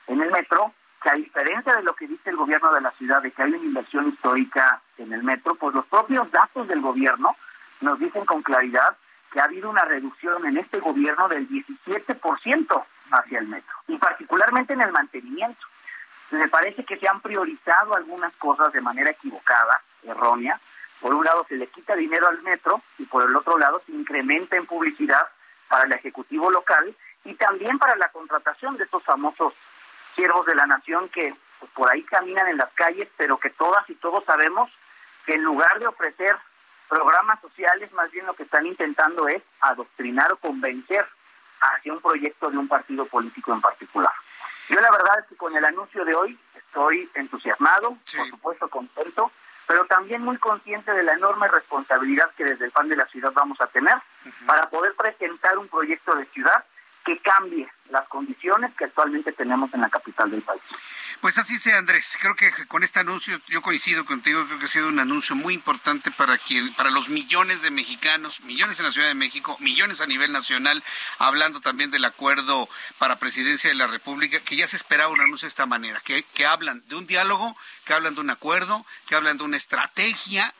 Speaker 9: en el metro, que a diferencia de lo que dice el gobierno de la ciudad de que hay una inversión histórica en el metro, pues los propios datos del gobierno nos dicen con claridad que ha habido una reducción en este gobierno del 17% hacia el metro, y particularmente en el mantenimiento. Me parece que se han priorizado algunas cosas de manera equivocada, errónea. Por un lado se le quita dinero al metro y por el otro lado se incrementa en publicidad para el Ejecutivo local y también para la contratación de estos famosos siervos de la nación que pues, por ahí caminan en las calles, pero que todas y todos sabemos que en lugar de ofrecer programas sociales, más bien lo que están intentando es adoctrinar o convencer hacia un proyecto de un partido político en particular. Yo la verdad es que con el anuncio de hoy estoy entusiasmado, por supuesto contento, pero también muy consciente de la enorme responsabilidad que desde el PAN de la ciudad vamos a tener para poder presentar un proyecto de ciudad que cambie las condiciones que actualmente tenemos en la capital del país.
Speaker 1: Pues así sea, Andrés. Creo que con este anuncio, yo coincido contigo, creo que ha sido un anuncio muy importante para quien, para los millones de mexicanos, millones en la Ciudad de México, millones a nivel nacional, hablando también del acuerdo para presidencia de la República, que ya se esperaba un anuncio de esta manera, que, que hablan de un diálogo, que hablan de un acuerdo, que hablan de una estrategia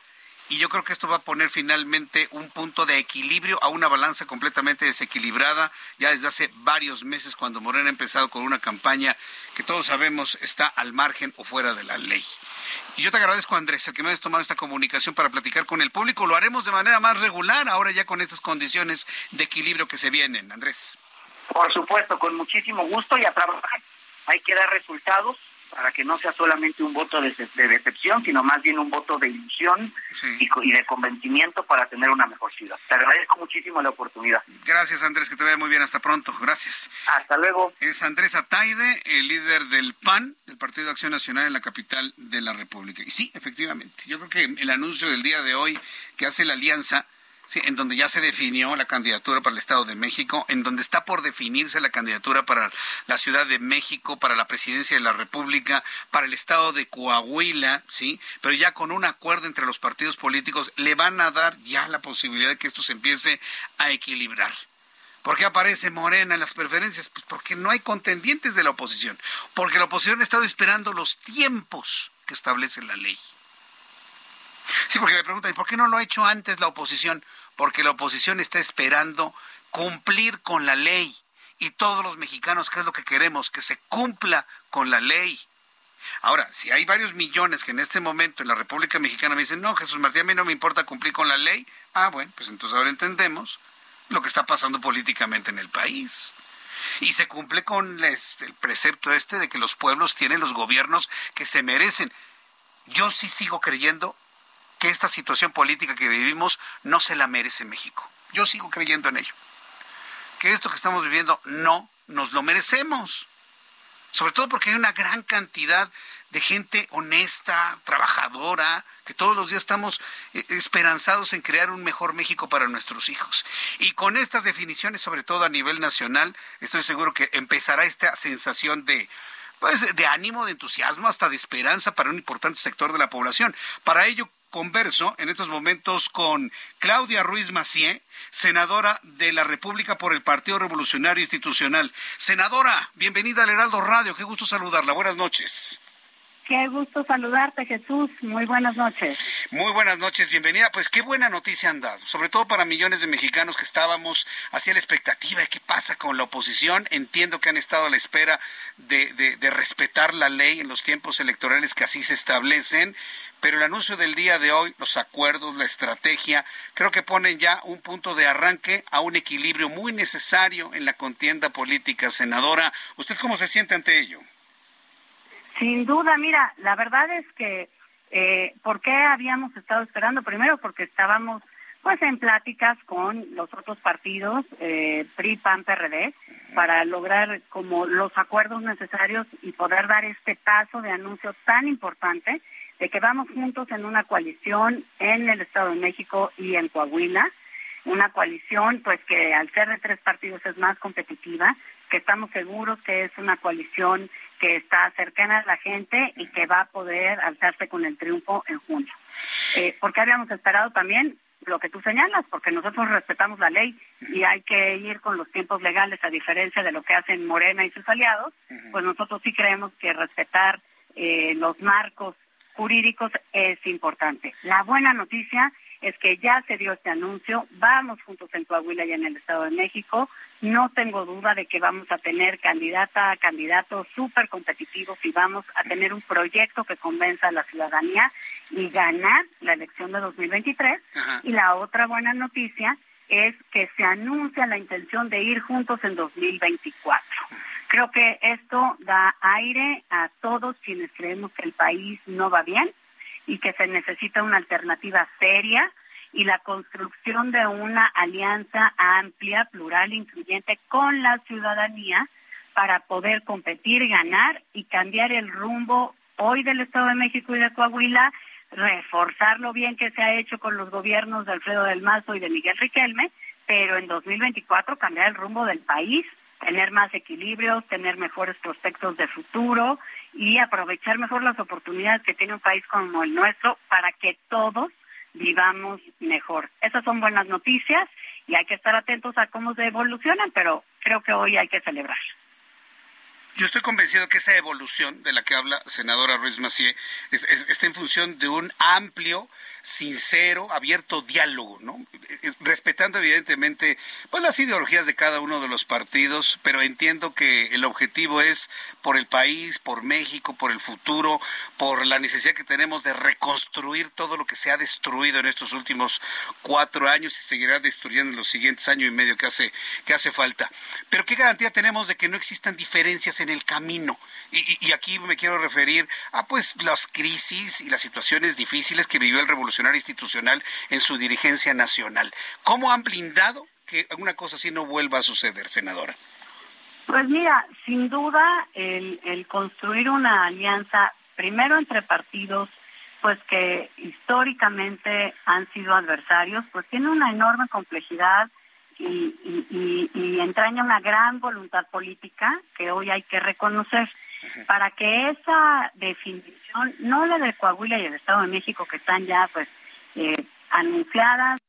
Speaker 1: y yo creo que esto va a poner finalmente un punto de equilibrio a una balanza completamente desequilibrada ya desde hace varios meses cuando Morena ha empezado con una campaña que todos sabemos está al margen o fuera de la ley. Y yo te agradezco, Andrés, el que me hayas tomado esta comunicación para platicar con el público. Lo haremos de manera más regular ahora ya con estas condiciones de equilibrio que se vienen, Andrés.
Speaker 9: Por supuesto, con muchísimo gusto y a trabajar. Hay que dar resultados para que no sea solamente un voto de, decepción, sino más bien un voto de ilusión y, de convencimiento para tener una mejor ciudad. Te agradezco muchísimo la oportunidad.
Speaker 1: Gracias, Andrés, que te vaya muy bien. Hasta pronto. Gracias.
Speaker 9: Hasta luego.
Speaker 1: Es Andrés Ataide, el líder del PAN, del Partido de Acción Nacional en la capital de la República. Y sí, efectivamente, yo creo que el anuncio del día de hoy que hace la alianza Sí, en donde ya se definió la candidatura para el Estado de México, en donde está por definirse la candidatura para la Ciudad de México, para la presidencia de la República, para el Estado de Coahuila, sí, pero ya con un acuerdo entre los partidos políticos le van a dar ya la posibilidad de que esto se empiece a equilibrar. ¿Por qué aparece Morena en las preferencias? Pues porque no hay contendientes de la oposición, porque la oposición ha estado esperando los tiempos que establece la ley. Sí, porque me preguntan, ¿por qué no lo ha hecho antes la oposición? Porque la oposición está esperando cumplir con la ley. Y todos los mexicanos, ¿qué es lo que queremos? Que se cumpla con la ley. Ahora, si hay varios millones que en este momento en la República Mexicana me dicen, no, Jesús Martín, a mí no me importa cumplir con la ley, ah, bueno, pues entonces ahora entendemos lo que está pasando políticamente en el país. Y se cumple con el precepto este de que los pueblos tienen los gobiernos que se merecen. Yo sí sigo creyendo que esta situación política que vivimos no se la merece México. Yo sigo creyendo en ello. Que esto que estamos viviendo no nos lo merecemos. Sobre todo porque hay una gran cantidad de gente honesta, trabajadora, que todos los días estamos eh, esperanzados en crear un mejor México para nuestros hijos. Y con estas definiciones, sobre todo a nivel nacional, estoy seguro que empezará esta sensación de pues de ánimo, de entusiasmo, hasta de esperanza para un importante sector de la población. Para ello converso en estos momentos con Claudia Ruiz Macié, senadora de la República por el Partido Revolucionario Institucional. Senadora, bienvenida al Heraldo Radio, qué gusto saludarla, buenas noches.
Speaker 10: Qué gusto saludarte, Jesús. Muy buenas noches.
Speaker 1: Muy buenas noches, bienvenida. Pues qué buena noticia han dado, sobre todo para millones de mexicanos que estábamos hacia la expectativa de qué pasa con la oposición. Entiendo que han estado a la espera de, de respetar la ley en los tiempos electorales que así se establecen. Pero el anuncio del día de hoy, los acuerdos, la estrategia, creo que ponen ya un punto de arranque a un equilibrio muy necesario en la contienda política. Senadora, ¿usted cómo se siente ante ello?
Speaker 10: Sin duda, mira, la verdad es que, eh, ¿por qué habíamos estado esperando? Primero porque estábamos pues en pláticas con los otros partidos, eh, PRI, PAN, PRD, para lograr como los acuerdos necesarios y poder dar este paso de anuncio tan importante de que vamos juntos en una coalición en el Estado de México y en Coahuila, una coalición pues que al ser de tres partidos es más competitiva, que estamos seguros que es una coalición que está cercana a la gente y que va a poder alzarse con el triunfo en junio. Eh, porque habíamos esperado también lo que tú señalas, porque nosotros respetamos la ley y hay que ir con los tiempos legales, a diferencia de lo que hacen Morena y sus aliados, pues nosotros sí creemos que respetar eh, los marcos jurídicos es importante. La buena noticia es que ya se dio este anuncio, vamos juntos en Coahuila y en el Estado de México, no tengo duda de que vamos a tener candidata a candidatos súper competitivos y vamos a tener un proyecto que convenza a la ciudadanía y ganar la elección de 2023. Y la otra buena noticia es que se anuncia la intención de ir juntos en 2024. Creo que esto da aire a todos quienes creemos que el país no va bien y que se necesita una alternativa seria y la construcción de una alianza amplia, plural, incluyente con la ciudadanía para poder competir, ganar y cambiar el rumbo hoy del Estado de México y de Coahuila, reforzar lo bien que se ha hecho con los gobiernos de Alfredo del Mazo y de Miguel Riquelme, pero en 2024 cambiar el rumbo del país, tener más equilibrios, tener mejores prospectos de futuro y aprovechar mejor las oportunidades que tiene un país como el nuestro para que todos vivamos mejor. Esas son buenas noticias y hay que estar atentos a cómo se evolucionan, pero creo que hoy hay que celebrar.
Speaker 1: Yo estoy convencido que esa evolución de la que habla senadora Ruiz Macié está en función de un amplio sincero, abierto diálogo, ¿no? Respetando evidentemente pues las ideologías de cada uno de los partidos, pero entiendo que el objetivo es por el país, por México, por el futuro, por la necesidad que tenemos de reconstruir todo lo que se ha destruido en estos últimos cuatro años y seguirá destruyendo en los siguientes años y medio que hace, que hace falta. Pero ¿qué garantía tenemos de que no existan diferencias en el camino? Y, y aquí me quiero referir a pues las crisis y las situaciones difíciles que vivió el revolucionario institucional en su dirigencia nacional. ¿Cómo han blindado que una cosa así no vuelva a suceder, senadora?
Speaker 10: Pues mira, sin duda el, el construir una alianza primero entre partidos pues que históricamente han sido adversarios, pues tiene una enorme complejidad y, entraña una gran voluntad política que hoy hay que reconocer para que esa definición, no la de Coahuila y el Estado de México que están ya pues eh, anunciadas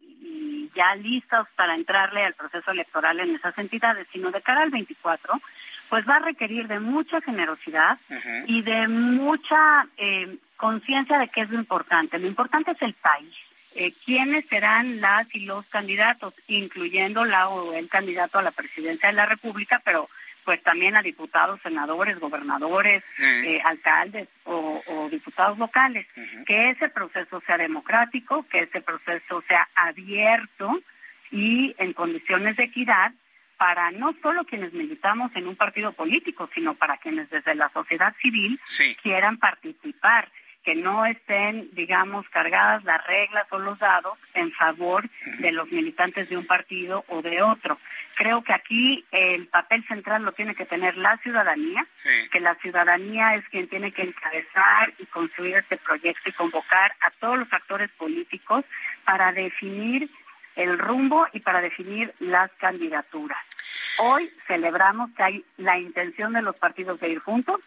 Speaker 10: y ya listas para entrarle al proceso electoral en esas entidades, sino de cara al 24, pues va a requerir de mucha generosidad y de mucha eh, conciencia de qué es lo importante. Lo importante es el país. Eh, quiénes serán las y los candidatos, incluyendo la o el candidato a la presidencia de la República, pero pues también a diputados, senadores, gobernadores, eh, alcaldes o, diputados locales. Que ese proceso sea democrático, que ese proceso sea abierto y en condiciones de equidad para no solo quienes militamos en un partido político, sino para quienes desde la sociedad civil quieran participar que no estén, digamos, cargadas las reglas o los dados en favor de los militantes de un partido o de otro. Creo que aquí el papel central lo tiene que tener la ciudadanía, que la ciudadanía es quien tiene que encabezar y construir este proyecto y convocar a todos los actores políticos para definir el rumbo y para definir las candidaturas. Hoy celebramos que hay la intención de los partidos de ir juntos.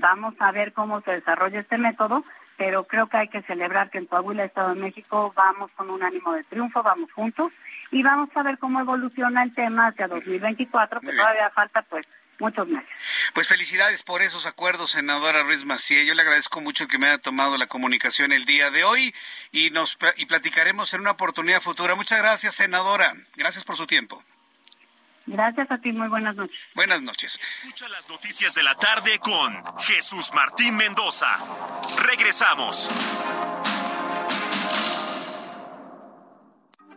Speaker 10: Vamos a ver cómo se desarrolla este método, pero creo que hay que celebrar que en Coahuila, Estado de México, vamos con un ánimo de triunfo, vamos juntos y vamos a ver cómo evoluciona el tema hacia 2024, que todavía falta pues muchos meses.
Speaker 1: Pues felicidades por esos acuerdos, senadora Ruiz Macía. Yo le agradezco mucho que me haya tomado la comunicación el día de hoy y nos y platicaremos en una oportunidad futura. Muchas gracias, senadora. Gracias por su tiempo.
Speaker 10: Gracias a ti, muy buenas noches.
Speaker 1: Buenas noches.
Speaker 11: Escucha las noticias de la tarde con Jesús Martín Mendoza. Regresamos.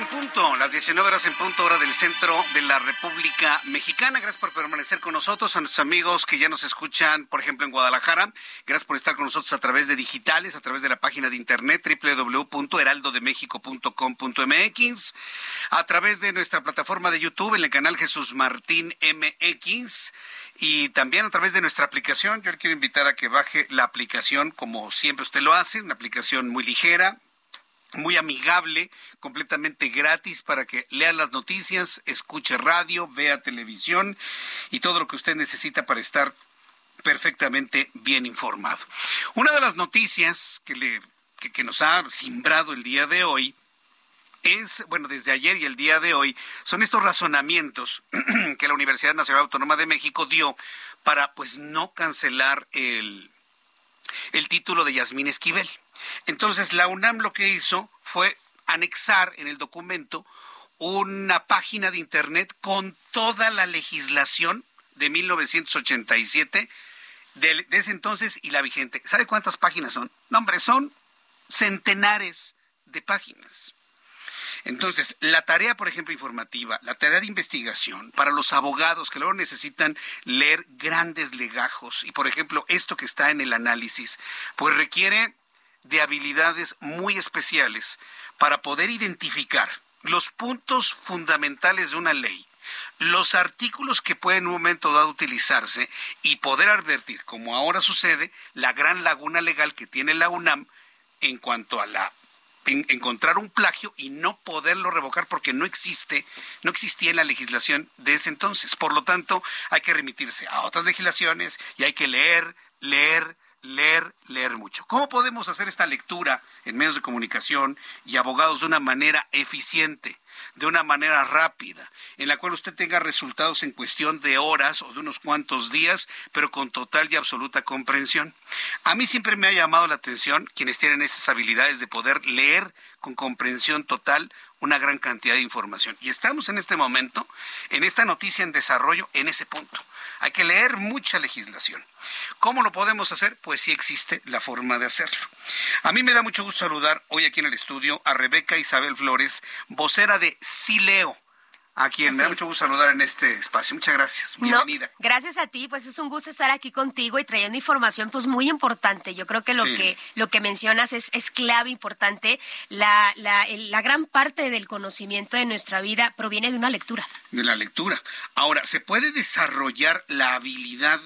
Speaker 1: En punto, las 19 horas en punto, hora del centro de la República Mexicana. Gracias por permanecer con nosotros, a nuestros amigos que ya nos escuchan, por ejemplo, en Guadalajara. Gracias por estar con nosotros a través de digitales, a través de la página de internet www.heraldodemexico.com.mx, a través de nuestra plataforma de YouTube en el canal Jesús Martín MX y también a través de nuestra aplicación. Yo le quiero invitar a que baje la aplicación como siempre usted lo hace, una aplicación muy ligera, muy amigable, completamente gratis para que lea las noticias, escuche radio, vea televisión y todo lo que usted necesita para estar perfectamente bien informado. Una de las noticias que, le, que, nos ha simbrado el día de hoy es, bueno, desde ayer y el día de hoy, son estos razonamientos que la Universidad Nacional Autónoma de México dio para, pues, no cancelar el, el título de Yasmín Esquivel. Entonces, la UNAM lo que hizo fue anexar en el documento una página de Internet con toda la legislación de 1987 de, ese entonces y la vigente. ¿Sabe cuántas páginas son? No, hombre, son centenares de páginas. Entonces, la tarea, por ejemplo, informativa, la tarea de investigación para los abogados que luego necesitan leer grandes legajos y, por ejemplo, esto que está en el análisis, pues requiere de habilidades muy especiales para poder identificar los puntos fundamentales de una ley, los artículos que pueden en un momento dado utilizarse y poder advertir, como ahora sucede, la gran laguna legal que tiene la UNAM en cuanto a la encontrar un plagio y no poderlo revocar porque no existe, no existía en la legislación de ese entonces. Por lo tanto, hay que remitirse a otras legislaciones y hay que leer, leer, leer, leer mucho. ¿Cómo podemos hacer esta lectura en medios de comunicación y abogados de una manera eficiente, de una manera rápida, en la cual usted tenga resultados en cuestión de horas o de unos cuantos días, pero con total y absoluta comprensión? A mí siempre me ha llamado la atención quienes tienen esas habilidades de poder leer con comprensión total una gran cantidad de información. Y estamos en este momento, en esta noticia en desarrollo, en ese punto. Hay que leer mucha legislación. ¿Cómo lo podemos hacer? Pues sí existe la forma de hacerlo. A mí me da mucho gusto saludar hoy aquí en el estudio a Rebeca Isabel Flores, vocera de Sileo. A quien me da mucho gusto saludar en este espacio. Muchas gracias. Bienvenida.
Speaker 12: gracias a ti, pues es un gusto estar aquí contigo y trayendo información pues muy importante. Yo creo que lo que lo que mencionas es, es clave, importante. La, la, la gran parte del conocimiento de nuestra vida proviene de una lectura.
Speaker 1: De la lectura. Ahora, ¿se puede desarrollar la habilidad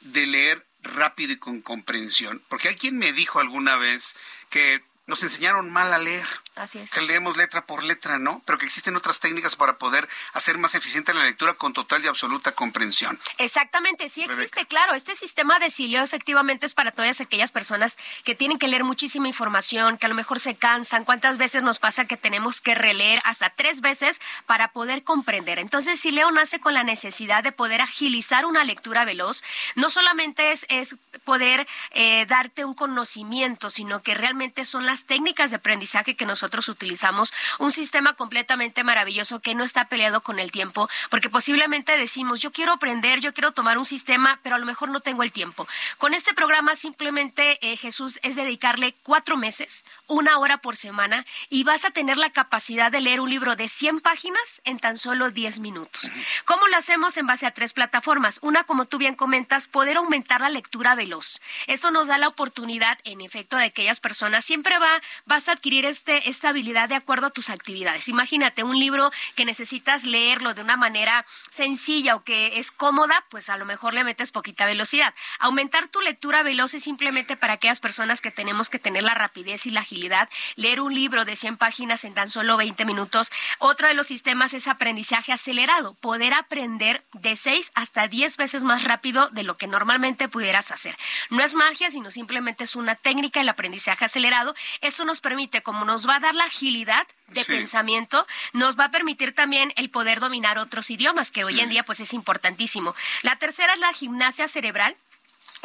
Speaker 1: de leer rápido y con comprensión? Porque hay quien me dijo alguna vez que nos enseñaron mal a leer.
Speaker 12: Así es.
Speaker 1: Que leemos letra por letra, ¿no? Pero que existen otras técnicas para poder hacer más eficiente la lectura con total y absoluta comprensión.
Speaker 12: Exactamente, sí existe, claro. Este sistema de silio efectivamente es para todas aquellas personas que tienen que leer muchísima información, que a lo mejor se cansan. ¿Cuántas veces nos pasa que tenemos que releer hasta tres veces para poder comprender? Entonces, Sileo nace con la necesidad de poder agilizar una lectura veloz. No solamente es, es poder eh, darte un conocimiento, sino que realmente son las técnicas de aprendizaje que nosotros utilizamos un sistema completamente maravilloso que no está peleado con el tiempo, porque posiblemente decimos, yo quiero aprender, yo quiero tomar un sistema, pero a lo mejor no tengo el tiempo. Con este programa simplemente, eh, Jesús, es dedicarle cuatro meses, una hora por semana, y vas a tener la capacidad de leer un libro de 100 páginas en tan solo 10 minutos. ¿Cómo lo hacemos? En base a tres plataformas. Una, como tú bien comentas, poder aumentar la lectura veloz. Eso nos da la oportunidad, en efecto, de aquellas personas. Siempre va, vas a adquirir este esta habilidad de acuerdo a tus actividades. Imagínate un libro que necesitas leerlo de una manera sencilla o que es cómoda, pues a lo mejor le metes poquita velocidad. Aumentar tu lectura veloz es simplemente para aquellas personas que tenemos que tener la rapidez y la agilidad. Leer un libro de 100 páginas en tan solo 20 minutos. Otro de los sistemas es aprendizaje acelerado, poder aprender de 6 hasta 10 veces más rápido de lo que normalmente pudieras hacer. No es magia, sino simplemente es una técnica el aprendizaje acelerado. Esto nos permite, como nos va dar la agilidad de pensamiento, nos va a permitir también el poder dominar otros idiomas, que hoy en día pues es importantísimo. La tercera es la gimnasia cerebral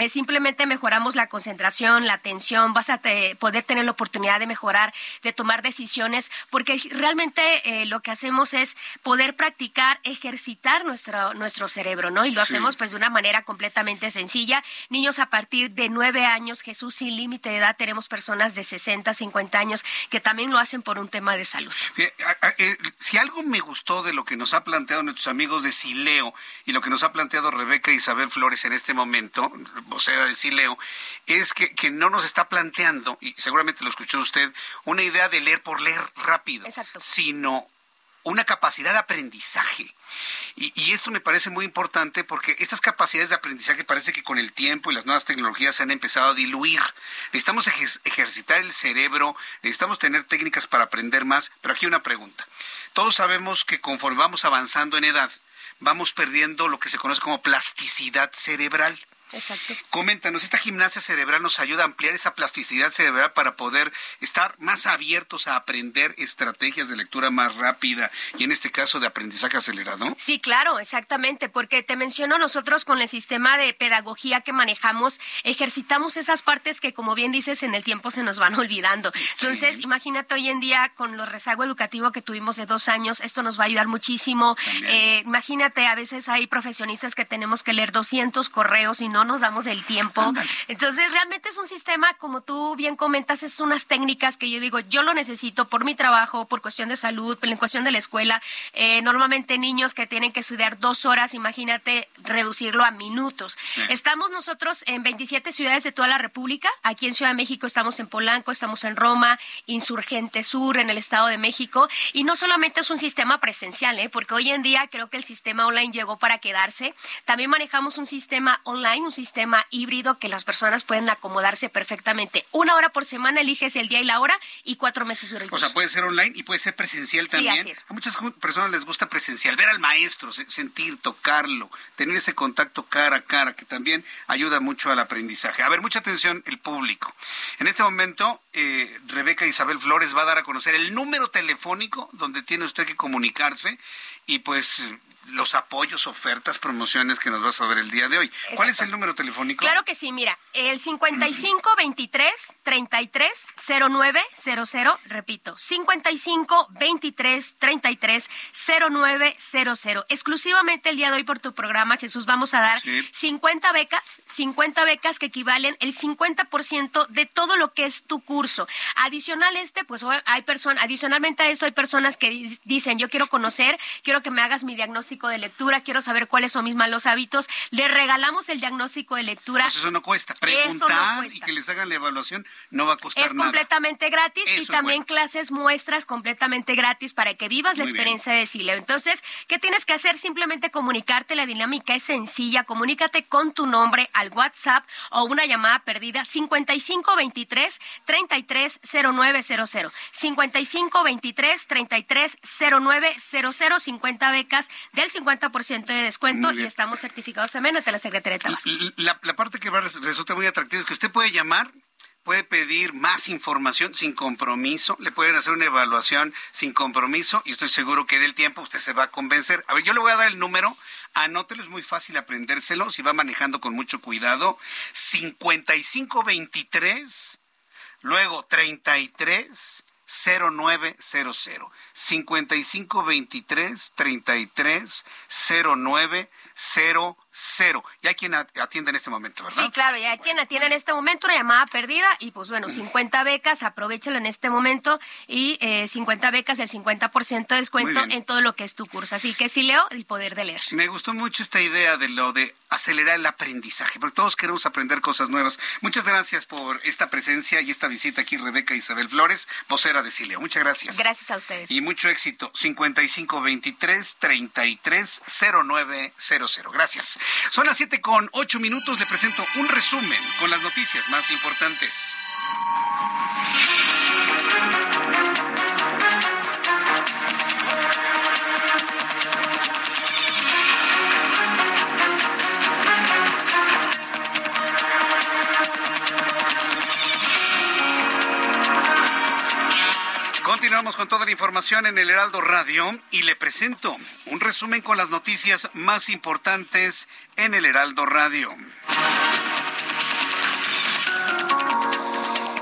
Speaker 12: simplemente mejoramos la concentración, la atención, vas a poder tener la oportunidad de mejorar, de tomar decisiones, porque realmente eh, lo que hacemos es poder practicar, ejercitar nuestro, nuestro cerebro, ¿no? Y lo hacemos pues de una manera completamente sencilla. Niños a partir de nueve años, Jesús sin límite de edad, tenemos personas de 60, 50 años que también lo hacen por un tema de salud.
Speaker 1: Si algo me gustó de lo que nos ha planteado nuestros amigos de Sileo y lo que nos ha planteado Rebeca Isabel Flores en este momento, vocera de Sileo, es que, que, no nos está planteando, y seguramente lo escuchó usted, una idea de leer por leer rápido, sino una capacidad de aprendizaje. Y, y, esto me parece muy importante porque estas capacidades de aprendizaje parece que con el tiempo y las nuevas tecnologías se han empezado a diluir. Necesitamos ejercitar el cerebro, necesitamos tener técnicas para aprender más, pero aquí una pregunta. Todos sabemos que conforme vamos avanzando en edad, vamos perdiendo lo que se conoce como plasticidad cerebral.
Speaker 12: Exacto.
Speaker 1: Coméntanos, ¿esta gimnasia cerebral nos ayuda a ampliar esa plasticidad cerebral para poder estar más abiertos a aprender estrategias de lectura más rápida y en este caso de aprendizaje acelerado?
Speaker 12: Sí, claro, exactamente, porque te menciono nosotros con el sistema de pedagogía que manejamos, ejercitamos esas partes que como bien dices en el tiempo se nos van olvidando. Entonces, imagínate hoy en día con lo rezago educativo que tuvimos de dos años, esto nos va a ayudar muchísimo. Eh, imagínate, a veces hay profesionistas que tenemos que leer 200 correos y no no nos damos el tiempo. Entonces, realmente es un sistema, como tú bien comentas, es unas técnicas que yo digo, yo lo necesito por mi trabajo, por cuestión de salud, por la cuestión de la escuela. Eh, normalmente niños que tienen que estudiar dos horas, imagínate reducirlo a minutos. Estamos nosotros en 27 ciudades de toda la República. Aquí en Ciudad de México estamos en Polanco, estamos en Roma, Insurgente Sur, en el Estado de México. Y no solamente es un sistema presencial, ¿eh? porque hoy en día creo que el sistema online llegó para quedarse. También manejamos un sistema online, un sistema híbrido que las personas pueden acomodarse perfectamente. Una hora por semana eliges el día y la hora y cuatro meses de
Speaker 1: O sea, puede ser online y puede ser presencial también.
Speaker 12: Sí, así es.
Speaker 1: A muchas personas les gusta presencial, ver al maestro, sentir, tocarlo, tener ese contacto cara a cara, que también ayuda mucho al aprendizaje. A ver, mucha atención el público. En este momento, eh, Rebeca Isabel Flores va a dar a conocer el número telefónico donde tiene usted que comunicarse y pues los apoyos, ofertas, promociones que nos vas a ver el día de hoy. ¿Cuál es el número telefónico?
Speaker 12: Claro que sí, mira, el 5523 330900, repito, 5523 330900. Exclusivamente el día de hoy por tu programa, Jesús, vamos a dar 50 becas, 50 becas que equivalen el 50% de todo lo que es tu curso. Adicional este, pues hay personas, adicionalmente a esto hay personas que dicen, yo quiero conocer, quiero que me hagas mi diagnóstico de lectura, quiero saber cuáles son mis malos hábitos. Le regalamos el diagnóstico de lectura.
Speaker 1: Pues eso no cuesta. Preguntar y que les hagan la evaluación no va a costar
Speaker 12: es nada. Es completamente gratis y también clases muestras completamente gratis para que vivas la experiencia de Sileo. Entonces, ¿qué tienes que hacer? Simplemente comunicarte. La dinámica es sencilla. Comunícate con tu nombre al WhatsApp o una llamada perdida 5523 330900. 5523 330900. 50 becas del 50% de descuento y estamos certificados también ante la Secretaría de Tabasco.
Speaker 1: La, la parte que resulta muy atractiva es que usted puede llamar puede pedir más información sin compromiso, le pueden hacer una evaluación sin compromiso y estoy seguro que en el tiempo usted se va a convencer. A ver, yo le voy a dar el número, anótelo, es muy fácil aprendérselo, si va manejando con mucho cuidado. 5523, luego 33 0900 5523 33 0900 cero. Y hay quien atiende en este momento, ¿verdad?
Speaker 12: Sí, claro, y hay quien atiende en este momento, una llamada perdida, y pues bueno, 50 becas, aprovechalo en este momento, y eh, 50 becas, el 50% de descuento en todo lo que es tu curso. Así que sí, Leo, el poder de leer.
Speaker 1: Me gustó mucho esta idea de lo de acelerar el aprendizaje, porque todos queremos aprender cosas nuevas. Muchas gracias por esta presencia y esta visita aquí, Rebeca Isabel Flores, vocera de Sileo. Muchas gracias.
Speaker 12: Gracias a ustedes.
Speaker 1: Y mucho éxito. 5523 330900. Gracias. Son las 7 con 8 minutos. Le presento un resumen con las noticias más importantes. Continuamos con toda la información en el Heraldo Radio y le presento un resumen con las noticias más importantes en el Heraldo Radio.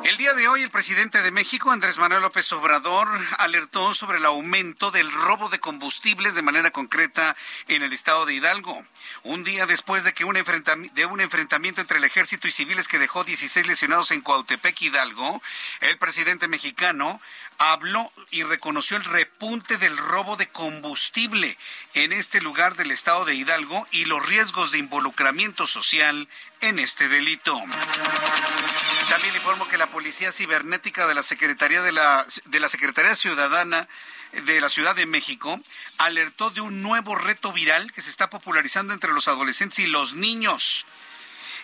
Speaker 1: El día de hoy el presidente de México, Andrés Manuel López Obrador, alertó sobre el aumento del robo de combustibles de manera concreta en el estado de Hidalgo. Un día después de que un enfrentamiento, de un enfrentamiento entre el ejército y civiles que dejó 16 lesionados en Coautepec, Hidalgo, el presidente mexicano habló y reconoció el repunte del robo de combustible en este lugar del estado de Hidalgo y los riesgos de involucramiento social en este delito. También informo que la Policía Cibernética de la Secretaría de la, de la Secretaría Ciudadana de la Ciudad de México alertó de un nuevo reto viral que se está popularizando entre los adolescentes y los niños,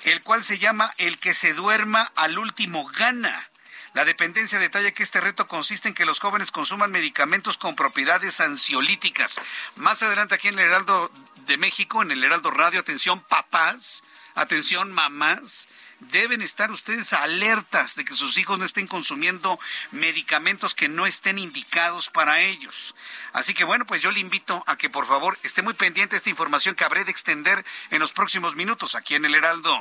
Speaker 1: el cual se llama El que se duerma al último gana. La dependencia detalla que este reto consiste en que los jóvenes consuman medicamentos con propiedades ansiolíticas. Más adelante aquí en el Heraldo de México, en el Heraldo Radio, atención papás, atención mamás, deben estar ustedes alertas de que sus hijos no estén consumiendo medicamentos que no estén indicados para ellos. Así que bueno, pues yo le invito a que por favor esté muy pendiente de esta información que habré de extender en los próximos minutos aquí en el Heraldo.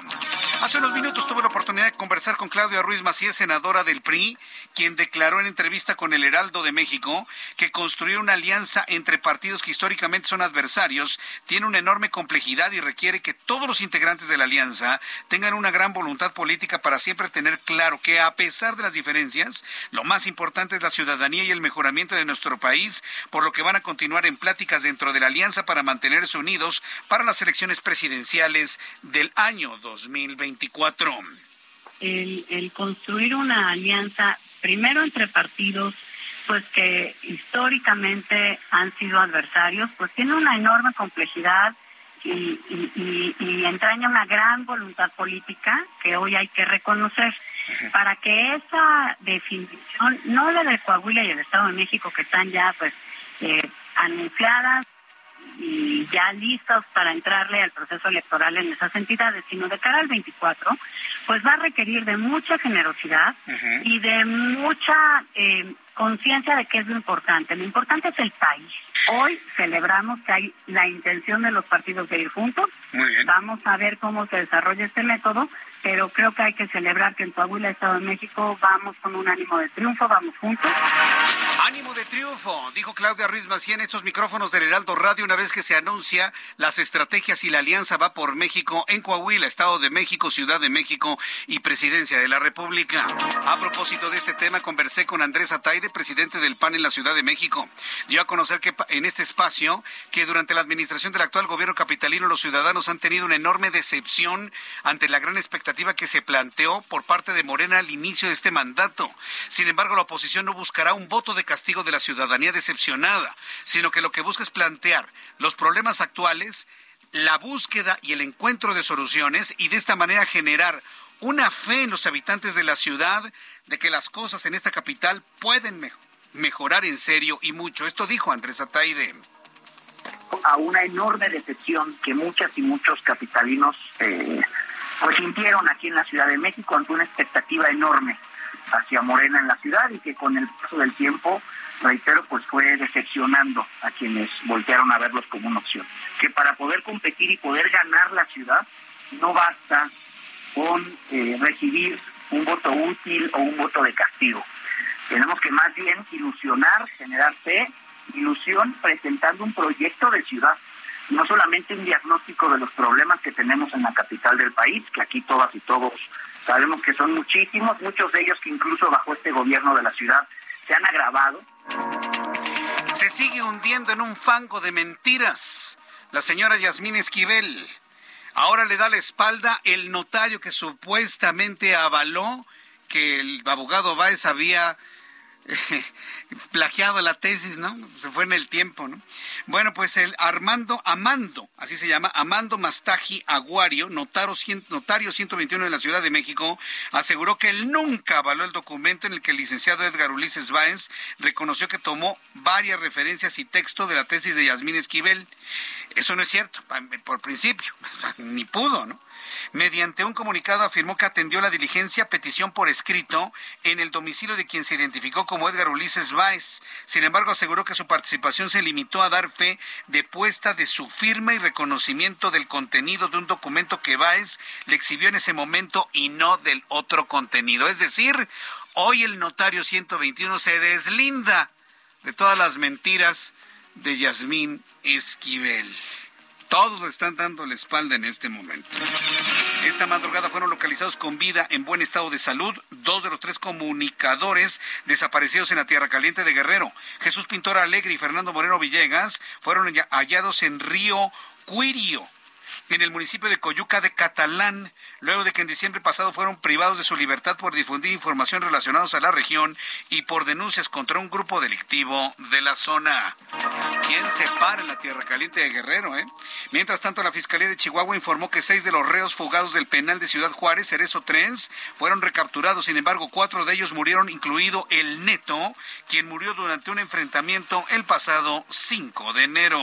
Speaker 1: Hace unos minutos tuve la oportunidad de conversar con Claudia Ruiz Macías, senadora del PRI, quien declaró en entrevista con el Heraldo de México que construir una alianza entre partidos que históricamente son adversarios tiene una enorme complejidad y requiere que todos los integrantes de la alianza tengan una gran voluntad política para siempre tener claro que a pesar de las diferencias, lo más importante es la ciudadanía y el mejoramiento de nuestro país, por lo que van a continuar en pláticas dentro de la alianza para mantenerse unidos para las elecciones presidenciales del año 2024.
Speaker 10: El, el construir una alianza primero entre partidos pues que históricamente han sido adversarios, pues tiene una enorme complejidad y, y, entraña una gran voluntad política que hoy hay que reconocer. Para que esa definición, no la de Coahuila y el Estado de México, que están ya pues eh, anunciadas y ya listos para entrarle al proceso electoral en esas entidades, sino de cara al 24, pues va a requerir de mucha generosidad y de mucha eh, conciencia de qué es lo importante. Lo importante es el país. Hoy celebramos que hay la intención de los partidos de ir juntos. Vamos a ver cómo se desarrolla este método, pero creo que hay que celebrar que en Coahuila, Estado de México, vamos con un ánimo de triunfo, vamos juntos.
Speaker 1: Ánimo de triunfo, dijo Claudia Ruiz Macía en estos micrófonos del Heraldo Radio una vez que se anuncia las estrategias y la alianza va por México en Coahuila, Estado de México, Ciudad de México y Presidencia de la República. A propósito de este tema, conversé con Andrés Ataide, presidente del PAN en la Ciudad de México. Dio a conocer que en este espacio que durante la administración del actual gobierno capitalino los ciudadanos han tenido una enorme decepción ante la gran expectativa que se planteó por parte de Morena al inicio de este mandato. Sin embargo, la oposición no buscará un voto de castigo de la ciudadanía decepcionada, sino que lo que busca es plantear los problemas actuales, la búsqueda y el encuentro de soluciones y de esta manera generar una fe en los habitantes de la ciudad de que las cosas en esta capital pueden mejorar en serio y mucho. Esto dijo Andrés Ataide.
Speaker 9: A una enorme decepción que muchas y muchos capitalinos eh, pues sintieron aquí en la Ciudad de México ante una expectativa enorme hacia Morena en la ciudad y que con el paso del tiempo, reitero, pues fue decepcionando a quienes voltearon a verlos como una opción. Que para poder competir y poder ganar la ciudad no basta con eh, recibir un voto útil o un voto de castigo. Tenemos que más bien ilusionar, generar fe, ilusión, presentando un proyecto de ciudad, no solamente un diagnóstico de los problemas que tenemos en la capital del país, que aquí todas y todos sabemos que son muchísimos, muchos de ellos que incluso bajo este gobierno de la ciudad se han agravado.
Speaker 1: Se sigue hundiendo en un fango de mentiras. La señora Yasmín Esquivel. Ahora le da la espalda el notario que supuestamente avaló que el abogado Báez había plagiado la tesis, ¿no? Se fue en el tiempo, ¿no? Bueno, pues el Armando Amando, así se llama, Amando Mastaji Aguario, notario, notario 121 de la Ciudad de México, aseguró que él nunca avaló el documento en el que el licenciado Edgar Ulises Báez reconoció que tomó varias referencias y texto de la tesis de Yasmín Esquivel. Eso no es cierto, por principio, ni pudo, ¿no? Mediante un comunicado afirmó que atendió la diligencia petición por escrito en el domicilio de quien se identificó como Edgar Ulises Báez. Sin embargo, aseguró que su participación se limitó a dar fe de puesta de su firma y reconocimiento del contenido de un documento que Báez le exhibió en ese momento y no del otro contenido. Es decir, hoy el notario 121 se deslinda de todas las mentiras de Yasmín Esquivel. Todos le están dando la espalda en este momento. Esta madrugada fueron localizados con vida en buen estado de salud dos de los tres comunicadores desaparecidos en la Tierra Caliente de Guerrero. Jesús Pintor Alegre y Fernando Moreno Villegas fueron hallados en Río Cuirio en el municipio de Coyuca de Catalán, luego de que en diciembre pasado fueron privados de su libertad por difundir información relacionada a la región y por denuncias contra un grupo delictivo de la zona. ¿Quién se para en la Tierra Caliente de Guerrero? Eh? Mientras tanto, la Fiscalía de Chihuahua informó que seis de los reos fugados del penal de Ciudad Juárez, Cerezo Trens, fueron recapturados. Sin embargo, cuatro de ellos murieron, incluido el Neto, quien murió durante un enfrentamiento el pasado 5 de enero.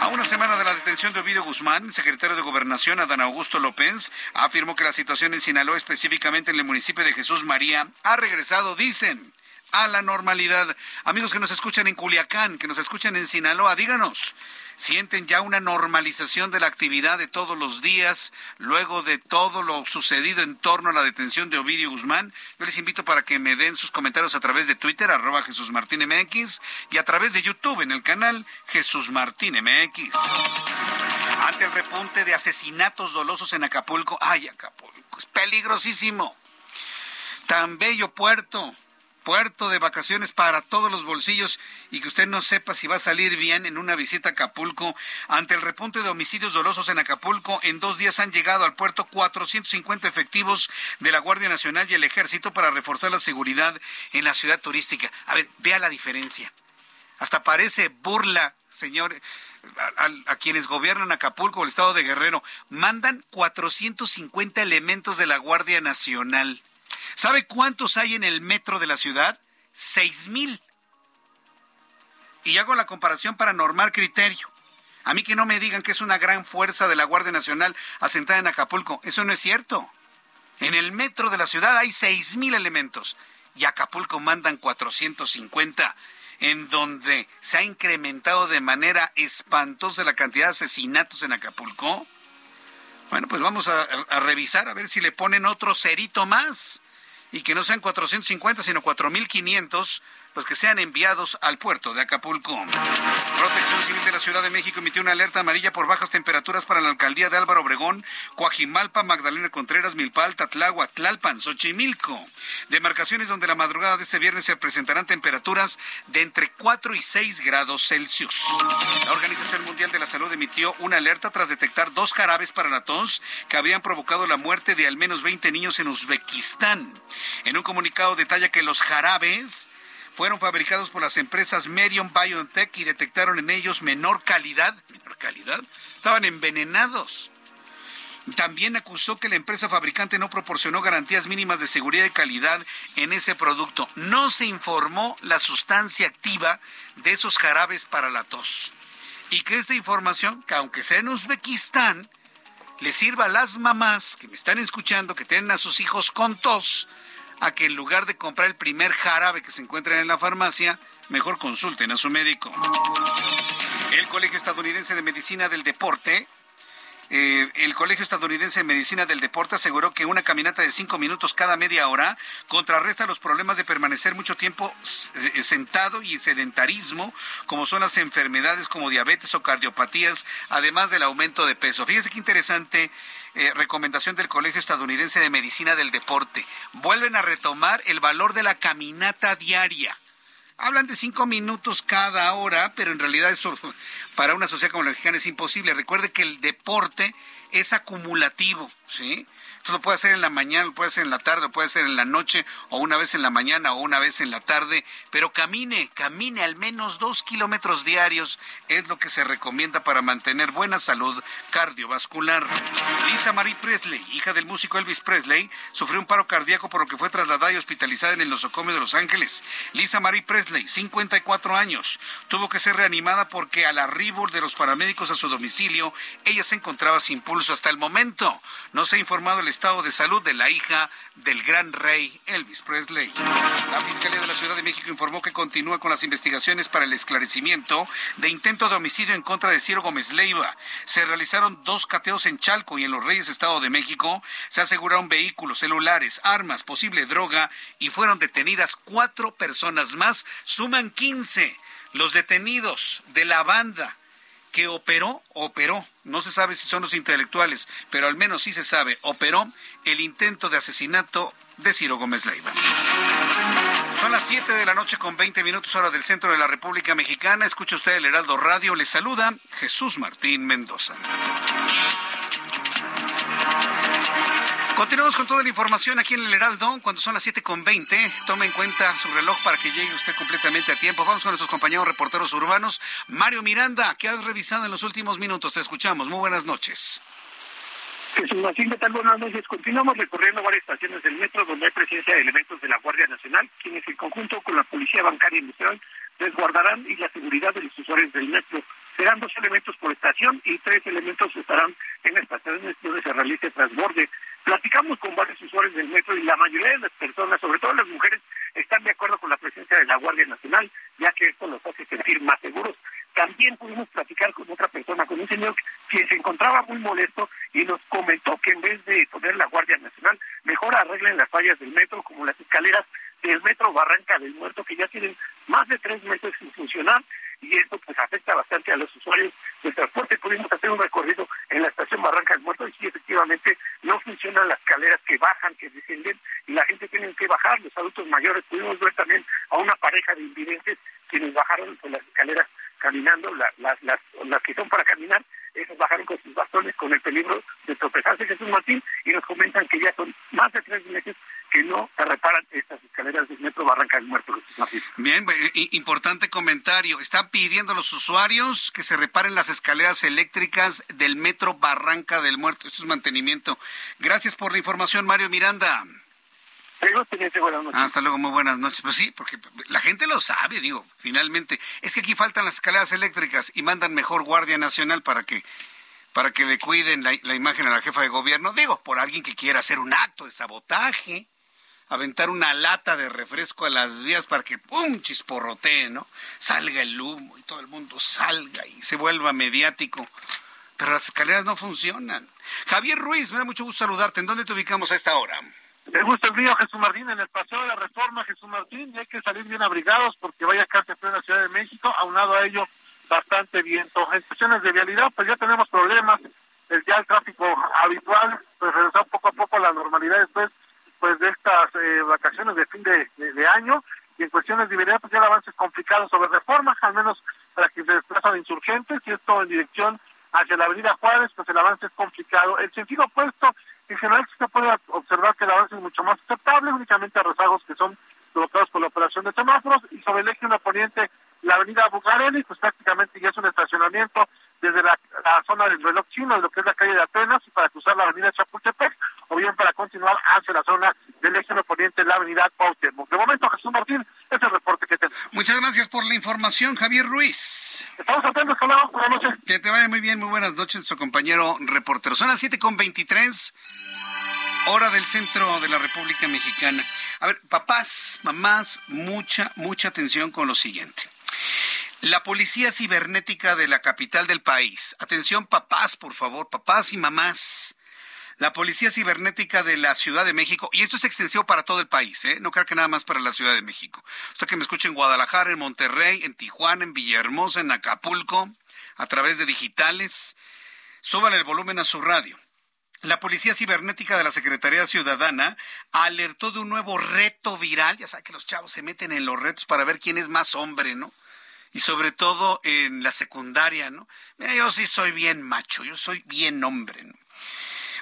Speaker 1: A una semana de la detención de Ovidio Guzmán, secretario de Gobernación, Adán Augusto López, afirmó que la situación en Sinaloa, específicamente en el municipio de Jesús María, ha regresado, dicen, a la normalidad. Amigos que nos escuchan en Culiacán, que nos escuchan en Sinaloa, díganos, ¿sienten ya una normalización de la actividad de todos los días luego de todo lo sucedido en torno a la detención de Ovidio Guzmán? Yo les invito para que me den sus comentarios a través de Twitter, arroba Jesús Martín MX, y a través de YouTube en el canal Jesús Martín MX. Ante el repunte de asesinatos dolosos en Acapulco, ay Acapulco, es peligrosísimo. Tan bello puerto, puerto de vacaciones para todos los bolsillos y que usted no sepa si va a salir bien en una visita a Acapulco. Ante el repunte de homicidios dolosos en Acapulco, en dos días han llegado al puerto 450 efectivos de la Guardia Nacional y el Ejército para reforzar la seguridad en la ciudad turística. A ver, vea la diferencia. Hasta parece burla, señor a, quienes gobiernan Acapulco, el estado de Guerrero, mandan 450 elementos de la Guardia Nacional. ¿Sabe cuántos hay en el metro de la ciudad? Seis mil. Y hago la comparación para normar criterio. A mí que no me digan que es una gran fuerza de la Guardia Nacional asentada en Acapulco. Eso no es cierto. En el metro de la ciudad hay seis mil elementos y Acapulco mandan 450 en donde se ha incrementado de manera espantosa la cantidad de asesinatos en Acapulco. Bueno, pues vamos a, a revisar a ver si le ponen otro cerito más y que no sean 450, sino 4500 los que sean enviados al puerto de Acapulco. Protección Civil de la Ciudad de México emitió una alerta amarilla por bajas temperaturas para la alcaldía de Álvaro Obregón, Coajimalpa, Magdalena Contreras, Milpal, Tatlagua, Tlalpan, Xochimilco. Demarcaciones donde la madrugada de este viernes se presentarán temperaturas de entre 4 y 6 grados Celsius. La Organización Mundial de la Salud emitió una alerta tras detectar dos jarabes para la que habían provocado la muerte de al menos 20 niños en Uzbekistán. En un comunicado detalla que los jarabes fueron fabricados por las empresas Merion BioNTech y detectaron en ellos menor calidad, menor calidad, estaban envenenados. También acusó que la empresa fabricante no proporcionó garantías mínimas de seguridad y calidad en ese producto. No se informó la sustancia activa de esos jarabes para la tos. Y que esta información, que aunque sea en Uzbekistán, le sirva a las mamás que me están escuchando, que tienen a sus hijos con tos, a que en lugar de comprar el primer jarabe que se encuentra en la farmacia, mejor consulten a su médico. El Colegio Estadounidense de Medicina del Deporte eh, el Colegio Estadounidense de Medicina del Deporte aseguró que una caminata de cinco minutos cada media hora contrarresta los problemas de permanecer mucho tiempo eh, sentado y sedentarismo, como son las enfermedades como diabetes o cardiopatías, además del aumento de peso. Fíjese qué interesante eh, recomendación del Colegio Estadounidense de Medicina del Deporte. Vuelven a retomar el valor de la caminata diaria. Hablan de cinco minutos cada hora, pero en realidad eso para una sociedad como la mexicana es imposible. Recuerde que el deporte es acumulativo, ¿sí? Esto lo puede hacer en la mañana, lo puede hacer en la tarde, lo puede hacer en la noche, o una vez en la mañana, o una vez en la tarde, pero camine, camine al menos dos kilómetros diarios, es lo que se recomienda para mantener buena salud cardiovascular. Lisa Marie Presley, hija del músico Elvis Presley, sufrió un paro cardíaco por lo que fue trasladada y hospitalizada en el nosocomio de Los Ángeles. Lisa Marie Presley, 54 años, tuvo que ser reanimada porque al arribo de los paramédicos a su domicilio, ella se encontraba sin pulso hasta el momento. No se ha informado el estado de salud de la hija del gran rey Elvis Presley. La Fiscalía de la Ciudad de México informó que continúa con las investigaciones para el esclarecimiento de intento de homicidio en contra de Ciro Gómez Leiva. Se realizaron dos cateos en Chalco y en Los Reyes, Estado de México. Se aseguraron vehículos, celulares, armas, posible droga y fueron detenidas cuatro personas más. Suman 15 los detenidos de la banda que operó, operó, no se sabe si son los intelectuales, pero al menos sí se sabe, operó el intento de asesinato de Ciro Gómez Leiva. Son las 7 de la noche con 20 minutos hora del centro de la República Mexicana. Escucha usted el Heraldo Radio. Le saluda Jesús Martín Mendoza. Continuamos con toda la información aquí en el Heraldo, cuando son las 7 con 20. Tome en cuenta su reloj para que llegue usted completamente a tiempo. Vamos con nuestros compañeros reporteros urbanos. Mario Miranda, ¿qué has revisado en los últimos minutos? Te escuchamos. Muy buenas noches.
Speaker 13: Jesús ¿qué tal? Buenas noches. Continuamos recorriendo varias estaciones del metro donde hay presencia de elementos de la Guardia Nacional, quienes en conjunto con la Policía Bancaria Industrial resguardarán y la seguridad de los usuarios del metro. Serán dos elementos por estación y tres elementos estarán en estaciones donde se realice transborde. Platicamos con varios usuarios del metro y la mayoría de las personas, sobre todo las mujeres, están de acuerdo con la presencia de la Guardia Nacional, ya que esto los hace sentir más seguros. También pudimos platicar con otra persona, con un señor que se encontraba muy molesto y nos comentó que en vez de poner la Guardia Nacional, mejor arreglen las fallas del metro, como las escaleras del metro Barranca del Muerto, que ya tienen más de tres meses sin funcionar y esto pues afecta bastante a los usuarios del transporte. Pudimos hacer un recorrido en la estación Barranca del Muerto y sí, efectivamente no funcionan las escaleras que bajan, que descienden y la gente tiene que bajar, los adultos mayores. Pudimos ver también a una pareja de invidentes quienes bajaron por las escaleras caminando, las, las, las que son para caminar, esos bajaron con sus bastones con el peligro de tropezarse Jesús Martín y nos comentan que ya son más de tres meses que no se reparan estas escaleras del metro Barranca del Muerto.
Speaker 1: Bien, importante comentario. Están pidiendo a los usuarios que se reparen las escaleras eléctricas del metro Barranca del Muerto. Esto es mantenimiento. Gracias por la información, Mario Miranda. Hasta luego, muy buenas noches. Pues sí, porque la gente lo sabe, digo, finalmente. Es que aquí faltan las escaleras eléctricas y mandan mejor Guardia Nacional para que para que le cuiden la, la imagen a la jefa de gobierno. Digo, por alguien que quiera hacer un acto de sabotaje aventar una lata de refresco a las vías para que ¡pum! chisporrotee, ¿no? Salga el humo y todo el mundo salga y se vuelva mediático. Pero las escaleras no funcionan. Javier Ruiz, me da mucho gusto saludarte. ¿En dónde te ubicamos a esta hora?
Speaker 14: El gusto es mío, Jesús Martín, en el paseo de la Reforma, Jesús Martín, y hay que salir bien abrigados porque vaya casi en la Ciudad de México, aunado a ello bastante viento. En cuestiones de vialidad, pues ya tenemos problemas, el, ya el tráfico habitual, pues regresó poco a poco a la normalidad después pues de estas eh, vacaciones de fin de, año, y en cuestiones de vialidad, pues ya el avance es complicado sobre reforma, al menos para quien se desplaza de insurgentes, y esto en dirección hacia la avenida Juárez, pues el avance es complicado. El sentido opuesto, en general se puede observar que el avance es mucho más aceptable, únicamente a rezagos que son provocados por la operación de semáforos, y sobre el eje una poniente, la avenida Bugarelli, pues prácticamente ya es un estacionamiento desde la, zona del reloj chino, lo que es la calle de Atenas, y para cruzar la avenida Chapultepec, o bien para continuar hacia la zona del eje poniente, la avenida Cuauhtémoc. De momento, Jesús Martín, es el reporte que tenemos.
Speaker 1: Muchas gracias por la información, Javier Ruiz.
Speaker 14: Estamos atentos, hablamos, buenas noches.
Speaker 1: Que te vaya muy bien, muy buenas noches, nuestro compañero reportero. Son las 7 con 23, hora del centro de la República Mexicana. A ver, papás, mamás, mucha, mucha atención con lo siguiente. La policía cibernética de la capital del país. Atención, papás, por favor, papás y mamás. La Policía Cibernética de la Ciudad de México, y esto es extensivo para todo el país, ¿eh? no creo que nada más para la Ciudad de México. Usted que me escuche en Guadalajara, en Monterrey, en Tijuana, en Villahermosa, en Acapulco, a través de digitales, súbale el volumen a su radio. La Policía Cibernética de la Secretaría Ciudadana alertó de un nuevo reto viral. Ya sabe que los chavos se meten en los retos para ver quién es más hombre, ¿no? Y sobre todo en la secundaria, ¿no? Yo sí soy bien macho, yo soy bien hombre, ¿no?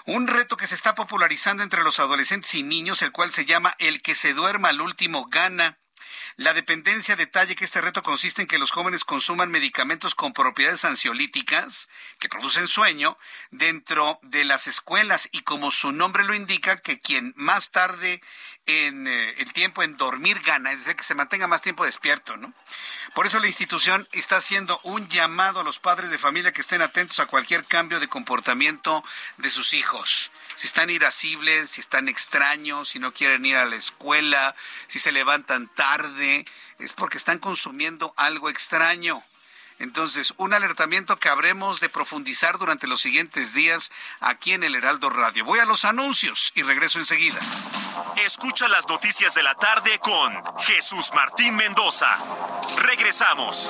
Speaker 1: Un reto que se está popularizando entre los adolescentes y niños, el cual se llama El que se duerma al último gana. La dependencia detalle que este reto consiste en que los jóvenes consuman medicamentos con propiedades ansiolíticas que producen sueño dentro de las escuelas y como su nombre lo indica, que quien más tarde en eh, el tiempo en dormir gana, es decir, que se mantenga más tiempo despierto, ¿no? Por eso la institución está haciendo un llamado a los padres de familia que estén atentos a cualquier cambio de comportamiento de sus hijos. Si están irascibles, si están extraños, si no quieren ir a la escuela, si se levantan tarde, es porque están consumiendo algo extraño. Entonces, un alertamiento que habremos de profundizar durante los siguientes días aquí en el Heraldo Radio. Voy a los anuncios y regreso enseguida.
Speaker 11: Escucha las noticias de la tarde con Jesús Martín Mendoza. Regresamos.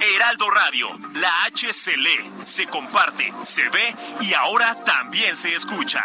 Speaker 11: Heraldo Radio, la H se lee, se comparte, se ve y ahora también se escucha.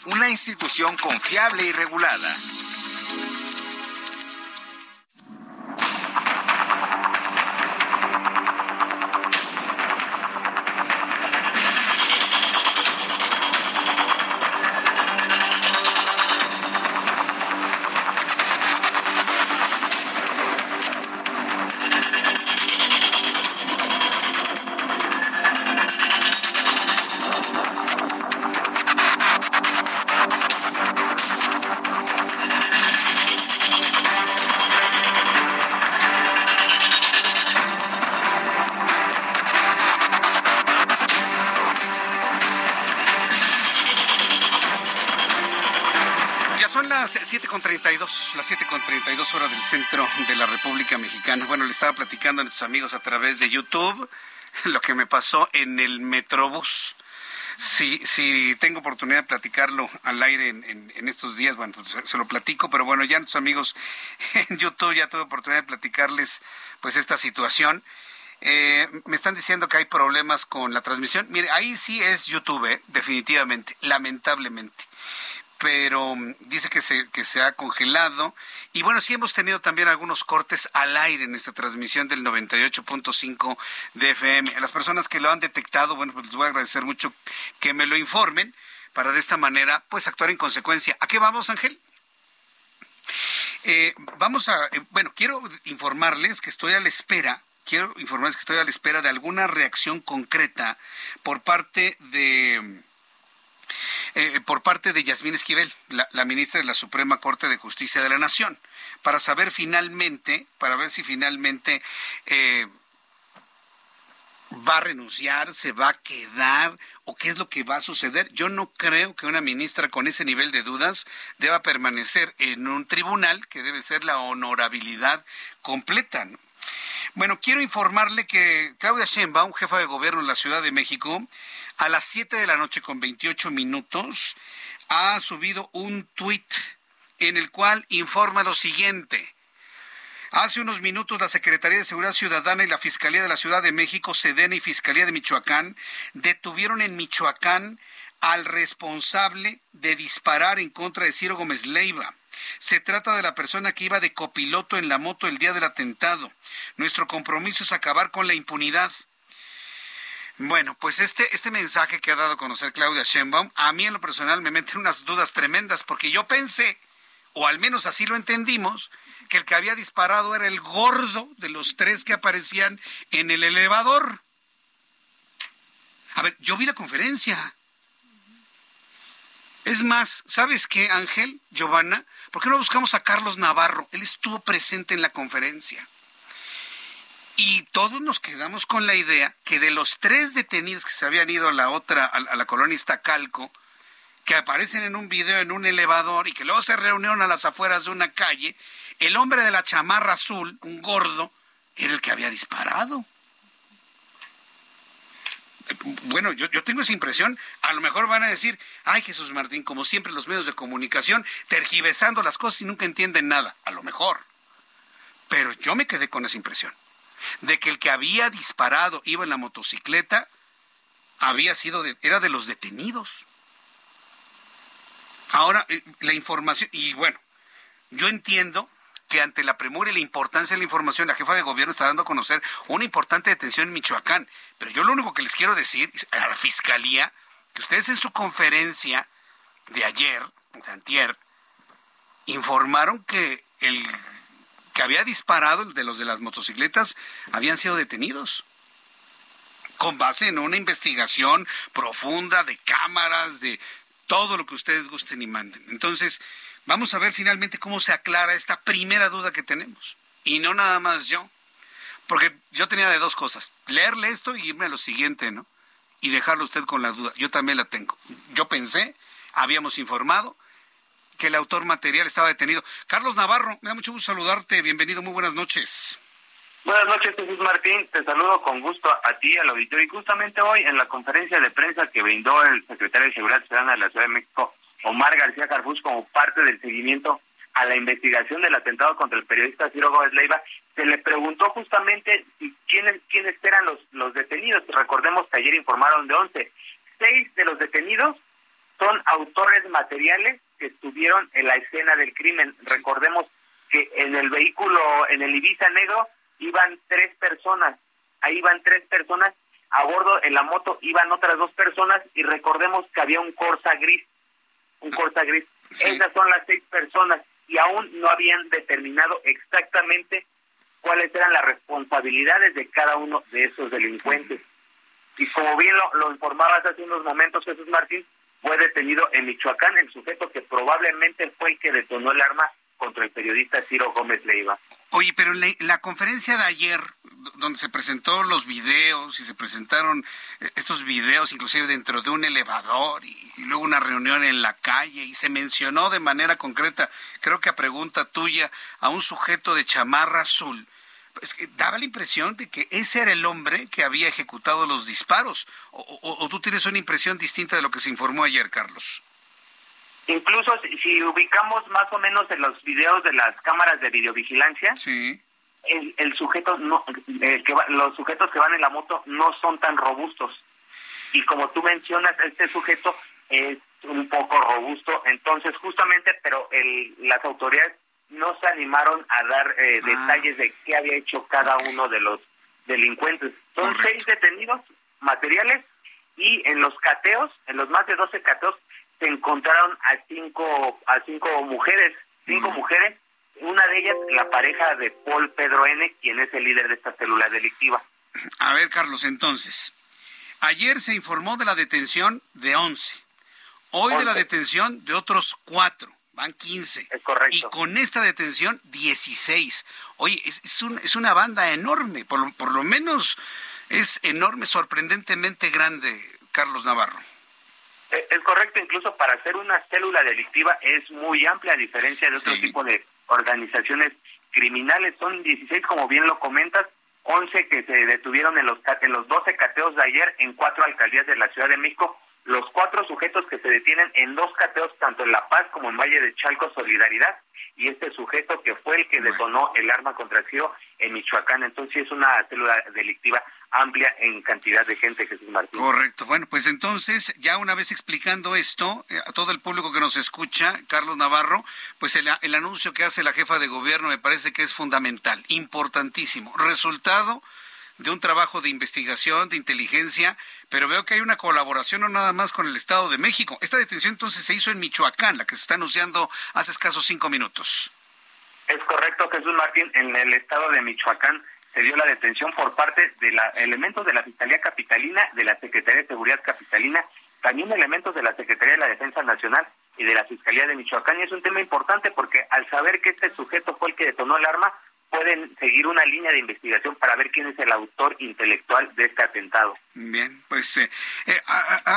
Speaker 8: una institución confiable y regulada.
Speaker 1: Las 7.32, las 7.32 horas del centro de la República Mexicana. Bueno, le estaba platicando a nuestros amigos a través de YouTube lo que me pasó en el Metrobús. Si, si tengo oportunidad de platicarlo al aire en, estos días, bueno, pues se lo platico, pero bueno, ya nuestros amigos en YouTube ya tuve oportunidad de platicarles pues esta situación. Eh, me están diciendo que hay problemas con la transmisión. Mire, ahí sí es YouTube, ¿eh? definitivamente, lamentablemente pero mm, dice que se, que se ha congelado. Y bueno, sí hemos tenido también algunos cortes al aire en esta transmisión del 98.5 de FM. A las personas que lo han detectado, bueno, pues les voy a agradecer mucho que me lo informen para de esta manera, pues actuar en consecuencia. ¿A qué vamos, Ángel? Eh, vamos a, eh, bueno, quiero informarles que estoy a la espera, quiero informarles que estoy a la espera de alguna reacción concreta por parte de eh, por parte de Yasmín Esquivel, la, ministra de la Suprema Corte de Justicia de la Nación, para saber finalmente, para ver si finalmente eh, va a renunciar, se va a quedar o qué es lo que va a suceder. Yo no creo que una ministra con ese nivel de dudas deba permanecer en un tribunal que debe ser la honorabilidad completa. Bueno, quiero informarle que Claudia Sheinbaum, jefa de gobierno en la Ciudad de México, a las 7 de la noche con 28 minutos, ha subido un tuit en el cual informa lo siguiente. Hace unos minutos la Secretaría de Seguridad Ciudadana y la Fiscalía de la Ciudad de México, Sedena y Fiscalía de Michoacán detuvieron en Michoacán al responsable de disparar en contra de Ciro Gómez Leiva. Se trata de la persona que iba de copiloto en la moto el día del atentado. Nuestro compromiso es acabar con la impunidad. Bueno, pues este, este mensaje que ha dado a conocer Claudia Sheinbaum, a mí en lo personal me mete unas dudas tremendas, porque yo pensé, o al menos así lo entendimos, que el que había disparado era el gordo de los tres que aparecían en el elevador. A ver, yo vi la conferencia. Es más, ¿sabes qué, Ángel, Giovanna? ¿Por qué no buscamos a Carlos Navarro? Él estuvo presente en la conferencia. Y todos nos quedamos con la idea que de los tres detenidos que se habían ido a la otra, a, la colonia Iztacalco, que aparecen en un video en un elevador y que luego se reunieron a las afueras de una calle, el hombre de la chamarra azul, un gordo, era el que había disparado. Bueno, yo, yo, tengo esa impresión. A lo mejor van a decir, ay Jesús Martín, como siempre los medios de comunicación, tergiversando las cosas y nunca entienden nada. A lo mejor. Pero yo me quedé con esa impresión de que el que había disparado iba en la motocicleta, había sido era de los detenidos. Ahora, eh, la información, y bueno, yo entiendo que ante la premura y la importancia de la información, la jefa de gobierno está dando a conocer una importante detención en Michoacán. Pero yo lo único que les quiero decir a la fiscalía, que ustedes en su conferencia de ayer, de antier, informaron que el que había disparado, el de los de las motocicletas, habían sido detenidos. Con base en una investigación profunda de cámaras, de todo lo que ustedes gusten y manden. Entonces, vamos a ver finalmente cómo se aclara esta primera duda que tenemos. Y no nada más yo. Porque yo tenía de dos cosas. Leerle esto y irme a lo siguiente, ¿no? Y dejarlo usted con la duda. Yo también la tengo. Yo pensé, habíamos informado, que el autor material estaba detenido. Carlos Navarro, me da mucho gusto saludarte. Bienvenido, muy buenas noches.
Speaker 3: Buenas noches, Jesús Martín. Te saludo con gusto a ti, al auditorio. Y justamente hoy, en la conferencia de prensa que brindó el secretario de Seguridad Ciudadana de la Ciudad de México, Omar García Carfus, como parte del seguimiento a la investigación del atentado contra el periodista Ciro Gómez Leiva, se le preguntó justamente quiénes, quiénes eran los, los detenidos. Recordemos que ayer informaron de 11. Seis de los detenidos son autores materiales que estuvieron en la escena del crimen. Recordemos que en el vehículo, en el Ibiza negro, iban tres personas. Ahí iban tres personas. A bordo en la moto iban otras dos personas y recordemos que había un Corsa gris. Un Corsa gris. Esas son las seis personas y aún no habían determinado exactamente cuáles eran las responsabilidades de cada uno de esos delincuentes. Y como bien lo, lo informabas hace unos momentos, Jesús Martín, fue detenido en Michoacán el sujeto que probablemente fue el que detonó el arma contra el periodista Ciro Gómez Leiva.
Speaker 1: Oye, pero en la, conferencia de ayer, donde se presentó los videos y se presentaron eh, estos videos inclusive dentro de un elevador y y luego una reunión en la calle y se mencionó de manera concreta, creo que a pregunta tuya, a un sujeto de chamarra azul. Pues, daba la impresión de que ese era el hombre que había ejecutado los disparos. O, tú tienes una impresión distinta de lo que se informó ayer, Carlos?
Speaker 3: Incluso si, ubicamos más o menos en los videos de las cámaras de videovigilancia,
Speaker 1: sí.
Speaker 3: el, el sujeto no, el que los sujetos que van en la moto no son tan robustos. Y como tú mencionas, este sujeto es un poco robusto, entonces justamente, pero el, las autoridades no se animaron a dar eh, ah. detalles de qué había hecho cada uno de los delincuentes. Son seis detenidos materiales y en los cateos, en los más de 12 cateos, se encontraron a cinco, a cinco mujeres, cinco mujeres, una de ellas la pareja de Paul Pedro N., quien es el líder de esta célula delictiva.
Speaker 1: A ver, Carlos, entonces, ayer se informó de la detención de 11, hoy de la detención de otros cuatro van 15.
Speaker 3: Es correcto.
Speaker 1: Y con esta detención, 16. Oye, es, es, es una banda enorme, por lo, por lo menos es enorme, sorprendentemente grande, Carlos Navarro.
Speaker 3: Eh, es correcto, incluso para hacer una célula delictiva es muy amplia, a diferencia de otro tipo de organizaciones criminales. Son 16, como bien lo comentas, 11 que se detuvieron en los, en los 12 cateos de ayer en cuatro alcaldías de la Ciudad de México los cuatro sujetos que se detienen en dos cateos, tanto en La Paz como en Valle de Chalco Solidaridad, y este sujeto que fue el que detonó el arma contra Ciro en Michoacán. Entonces es una célula delictiva amplia en cantidad de gente, Jesús Martín.
Speaker 1: Correcto. Bueno, pues entonces, ya una vez explicando esto eh, a todo el público que nos escucha, Carlos Navarro, pues el, el anuncio que hace la jefa de gobierno me parece que es fundamental, importantísimo. Resultado de un trabajo de investigación, de inteligencia, pero veo que hay una colaboración no nada más con el Estado de México. Esta detención entonces se hizo en Michoacán, la que se está anunciando hace escasos cinco minutos.
Speaker 3: Es correcto, Jesús Martín, en el Estado de Michoacán se dio la detención por parte de la, elementos de la Fiscalía Capitalina, de la Secretaría de Seguridad Capitalina, también elementos de la Secretaría de la Defensa Nacional y de la Fiscalía de Michoacán. Y es un tema importante porque al saber que este sujeto fue el que detonó el arma, pueden seguir una línea de investigación para ver quién es el autor intelectual de este atentado.
Speaker 1: Bien, pues eh, eh,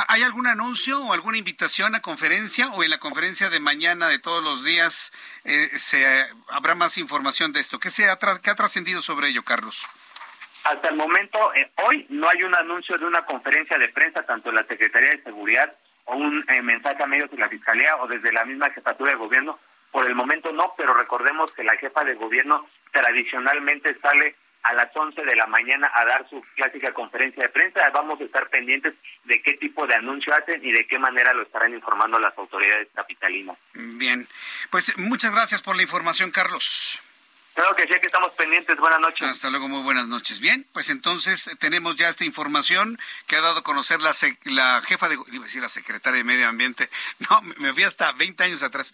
Speaker 1: ¿hay algún anuncio o alguna invitación a conferencia o en la conferencia de mañana de todos los días eh, se habrá más información de esto? ¿Qué, se ha, qué ha trascendido sobre ello, Carlos?
Speaker 3: Hasta el momento, hoy no hay un anuncio de una conferencia de prensa, tanto en la Secretaría de Seguridad o un mensaje a medios de la Fiscalía o desde la misma jefatura de gobierno. Por el momento no, pero recordemos que la jefa de gobierno tradicionalmente sale a las 11 de la mañana a dar su clásica conferencia de prensa. Vamos a estar pendientes de qué tipo de anuncio hacen y de qué manera lo estarán informando las autoridades capitalinas.
Speaker 1: Bien, pues muchas gracias por la información, Carlos.
Speaker 3: Creo que sí, que estamos pendientes. Buenas noches.
Speaker 1: Hasta luego, muy buenas noches. Bien, pues entonces tenemos ya esta información que ha dado a conocer la, la jefa de, iba a decir la secretaria de Medio Ambiente, no, me fui hasta 20 años atrás.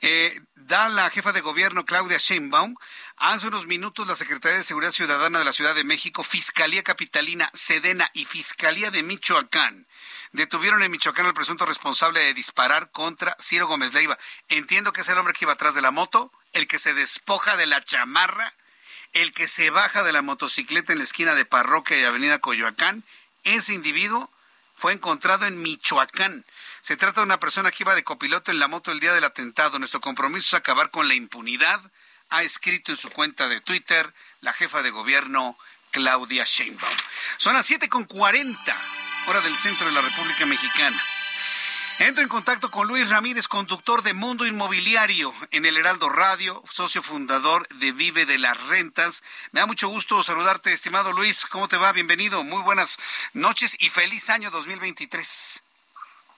Speaker 1: Eh, da la jefa de gobierno Claudia Sheinbaum Hace unos minutos la Secretaría de Seguridad Ciudadana de la Ciudad de México, Fiscalía Capitalina, Sedena y Fiscalía de Michoacán detuvieron en Michoacán al presunto responsable de disparar contra Ciro Gómez Leiva. Entiendo que es el hombre que iba atrás de la moto, el que se despoja de la chamarra, el que se baja de la motocicleta en la esquina de Parroquia y Avenida Coyoacán. Ese individuo fue encontrado en Michoacán. Se trata de una persona que iba de copiloto en la moto el día del atentado. Nuestro compromiso es acabar con la impunidad ha escrito en su cuenta de Twitter la jefa de gobierno Claudia Sheinbaum. Son las 7.40, hora del centro de la República Mexicana. Entro en contacto con Luis Ramírez, conductor de Mundo Inmobiliario en el Heraldo Radio, socio fundador de Vive de las Rentas. Me da mucho gusto saludarte, estimado Luis. ¿Cómo te va? Bienvenido. Muy buenas noches y feliz año 2023.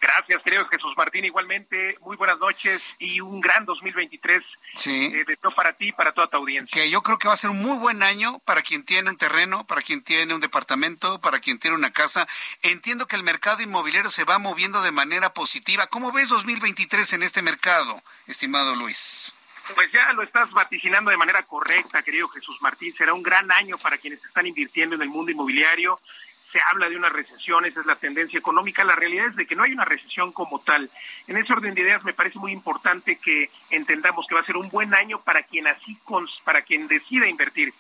Speaker 15: Gracias, querido Jesús Martín. Igualmente, muy buenas noches y un gran 2023
Speaker 1: sí.
Speaker 15: eh, para ti y para toda tu audiencia.
Speaker 1: Que yo creo que va a ser un muy buen año para quien tiene un terreno, para quien tiene un departamento, para quien tiene una casa. Entiendo que el mercado inmobiliario se va moviendo de manera positiva. ¿Cómo ves 2023 en este mercado, estimado Luis?
Speaker 15: Pues ya lo estás vaticinando de manera correcta, querido Jesús Martín. Será un gran año para quienes están invirtiendo en el mundo inmobiliario se habla de una recesión, esa es la tendencia económica. La realidad es de que no hay una recesión como tal. En ese orden de ideas me parece muy importante que entendamos que va a ser un buen año para quien así para quien decida invertir,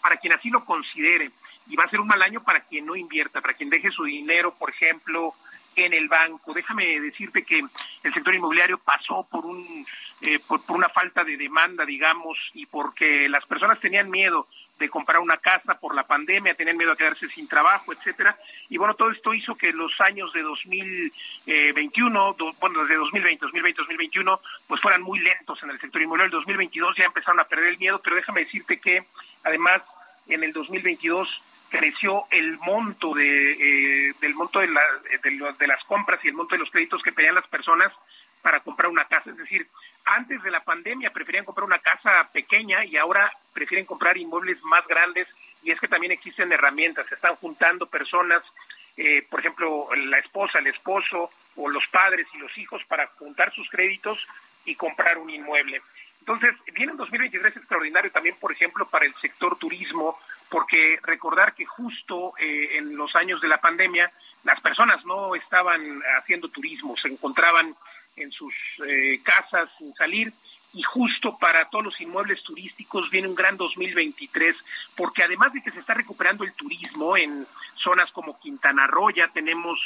Speaker 15: para quien así lo considere y va a ser un mal año para quien no invierta, para quien deje su dinero, por ejemplo, en el banco. Déjame decirte que el sector inmobiliario pasó por un eh, por, una falta de demanda, digamos, y porque las personas tenían miedo de comprar una casa por la pandemia, tenían miedo a quedarse sin trabajo, etcétera. Y bueno, todo esto hizo que los años de 2021, bueno, desde 2020, 2020, 2021, pues fueran muy lentos en el sector inmobiliario. El 2022 ya empezaron a perder el miedo, pero déjame decirte que además en el 2022 creció el monto de eh, del monto de, de, las compras y el monto de los créditos que pedían las personas para comprar una casa. Es decir, antes de la pandemia preferían comprar una casa pequeña y ahora prefieren comprar inmuebles más grandes y es que también existen herramientas, se están juntando personas, eh, por ejemplo, la esposa, el esposo o los padres y los hijos para juntar sus créditos y comprar un inmueble. Entonces, viene un 2023 extraordinario también, por ejemplo, para el sector turismo, porque recordar que justo eh, en los años de la pandemia las personas no estaban haciendo turismo, se encontraban en sus eh, casas sin salir. Y justo para todos los inmuebles turísticos viene un gran 2023 porque además de que se está recuperando el turismo en zonas como Quintana Roo ya tenemos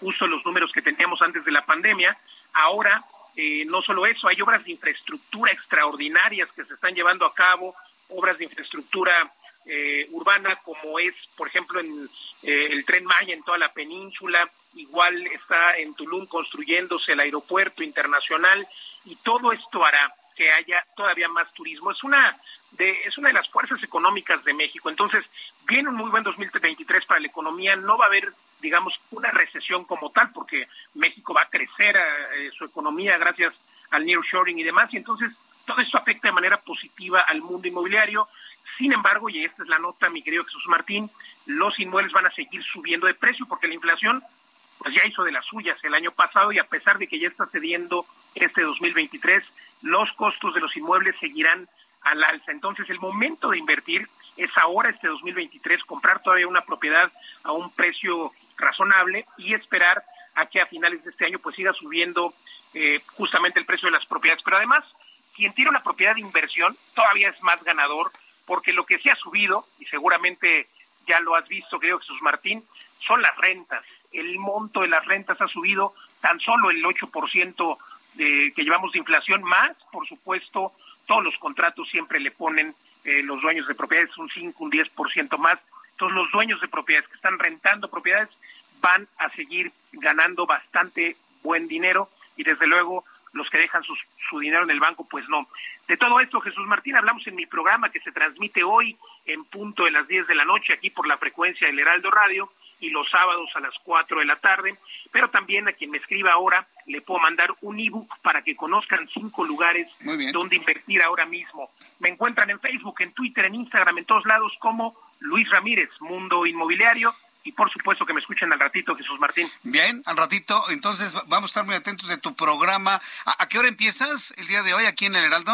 Speaker 15: justo los números que teníamos antes de la pandemia, ahora eh, no solo eso, hay obras de infraestructura extraordinarias que se están llevando a cabo, obras de infraestructura eh, urbana como es, por ejemplo, en el tren Maya en toda la península, igual está en Tulum construyéndose el aeropuerto internacional y todo esto hará que haya todavía más turismo. Es una de es una de las fuerzas económicas de México. Entonces, viene un muy buen 2023 para la economía, no va a haber digamos una recesión como tal porque México va a crecer eh, su economía gracias al nearshoring y demás y entonces todo esto afecta de manera positiva al mundo inmobiliario. Sin embargo, y esta es la nota, mi querido Jesús Martín, los inmuebles van a seguir subiendo de precio porque la inflación pues ya hizo de las suyas el año pasado y a pesar de que ya está cediendo este 2023, los costos de los inmuebles seguirán al alza. Entonces, el momento de invertir es ahora, este 2023, comprar todavía una propiedad a un precio razonable y esperar a que a finales de este año pues siga subiendo eh, justamente el precio de las propiedades. Pero además, quien tiene una propiedad de inversión todavía es más ganador porque lo que sí ha subido, y seguramente ya lo has visto, creo Jesús Martín, son las rentas el monto de las rentas ha subido tan solo el 8% de, que llevamos de inflación, más, por supuesto, todos los contratos siempre le ponen eh, los dueños de propiedades un 5, un 10% más. Entonces, los dueños de propiedades que están rentando propiedades van a seguir ganando bastante buen dinero y, desde luego, los que dejan su dinero en el banco, pues no. De todo esto, Jesús Martín, hablamos en mi programa que se transmite hoy en punto de las 10 de la noche aquí por la frecuencia del Heraldo Radio y los sábados a las 4 de la tarde, pero también a quien me escriba ahora le puedo mandar un ebook para que conozcan cinco lugares donde invertir ahora mismo. Me encuentran en Facebook, en Twitter, en Instagram, en todos lados como Luis Ramírez, Mundo Inmobiliario, y por supuesto que me escuchen al ratito, Jesús Martín.
Speaker 1: Bien, al ratito, entonces vamos a estar muy atentos de tu programa. ¿A, qué hora empiezas el día de hoy aquí en el Heraldo?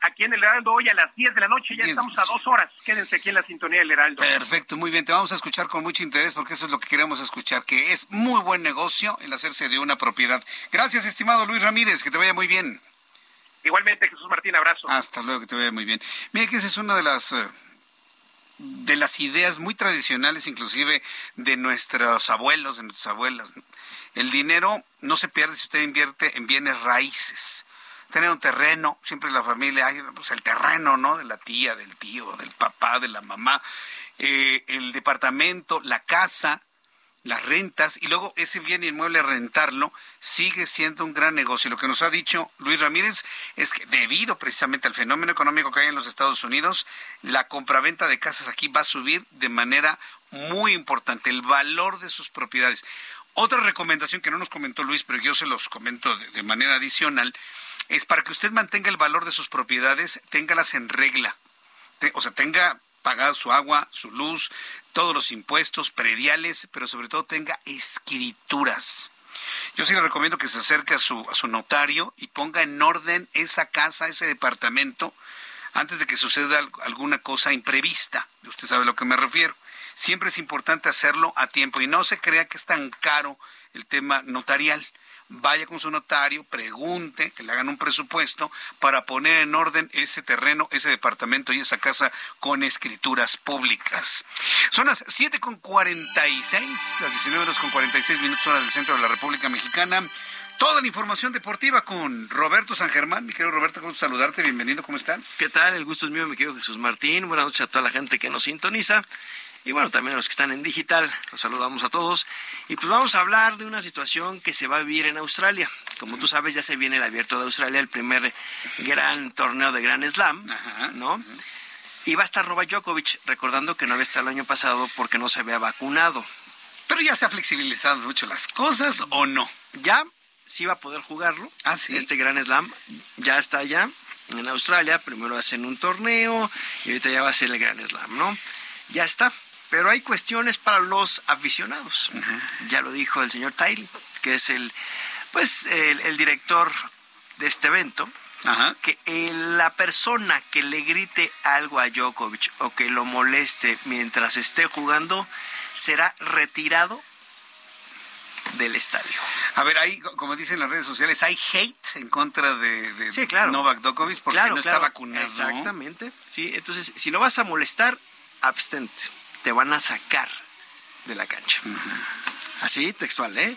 Speaker 15: aquí en el Heraldo hoy a las 10 de la noche, ya estamos a dos horas. Quédense aquí en la sintonía del Heraldo.
Speaker 1: Perfecto, muy bien, te vamos a escuchar con mucho interés porque eso es lo que queremos escuchar, que es muy buen negocio el hacerse de una propiedad. Gracias, estimado Luis Ramírez, que te vaya muy bien.
Speaker 15: Igualmente, Jesús Martín, abrazo.
Speaker 1: Hasta luego, que te vaya muy bien. Mire que esa es una de las... De las ideas muy tradicionales, inclusive de nuestros abuelos, de nuestras abuelas. El dinero no se pierde si usted invierte en bienes raíces tener un terreno, siempre la familia, hay pues el terreno, ¿no? De la tía, del tío, del papá, de la mamá, eh, el departamento, la casa, las rentas, y luego ese bien inmueble rentarlo sigue siendo un gran negocio. Lo que nos ha dicho Luis Ramírez es que debido precisamente al fenómeno económico que hay en los Estados Unidos, la compraventa de casas aquí va a subir de manera muy importante, el valor de sus propiedades. Otra recomendación que no nos comentó Luis, pero yo se los comento de manera adicional, es para que usted mantenga el valor de sus propiedades, téngalas en regla. O sea, tenga pagada su agua, su luz, todos los impuestos prediales, pero sobre todo tenga escrituras. Yo sí le recomiendo que se acerque a su, a su notario y ponga en orden esa casa, ese departamento, antes de que suceda alguna cosa imprevista. Usted sabe a lo que me refiero. Siempre es importante hacerlo a tiempo y no se crea que es tan caro el tema notarial vaya con su notario, pregunte, que le hagan un presupuesto para poner en orden ese terreno, ese departamento y esa casa con escrituras públicas. Son las 7 con 46, las 19 horas con 46 minutos hora del centro de la República Mexicana. Toda la información deportiva con Roberto San Germán. Mi querido Roberto, ¿cómo saludarte? Bienvenido, ¿cómo estás?
Speaker 16: ¿Qué tal? El gusto es mío, mi querido Jesús Martín. Buenas noches a toda la gente que nos sintoniza. Y bueno, también a los que están en digital, los saludamos a todos. Y pues vamos a hablar de una situación que se va a vivir en Australia. Como tú sabes, ya se viene el abierto de Australia, el primer gran torneo de Grand Slam, ¿no? Y va a estar Novak Djokovic, recordando que no había estado el año pasado porque no se había vacunado.
Speaker 1: Pero ya se ha flexibilizado mucho las cosas, ¿o no?
Speaker 16: Ya sí va a poder jugarlo.
Speaker 1: Ah, sí.
Speaker 16: Este Gran Slam ya está allá en Australia. Primero hacen un torneo y ahorita ya va a ser el Gran Slam, ¿no? Ya está. Pero hay cuestiones para los aficionados. Ya lo dijo el señor Tiley, que es el, pues, el, director de este evento. que la persona que le grite algo a Djokovic o que lo moleste mientras esté jugando será retirado del estadio.
Speaker 1: A ver, ahí, como dicen las redes sociales, hay hate en contra de,
Speaker 16: sí, claro.
Speaker 1: Novak Djokovic porque no está vacunado.
Speaker 16: Exactamente. Sí, entonces, si lo vas a molestar, abstente. Te van a sacar de la cancha. Así, textual, ¿eh?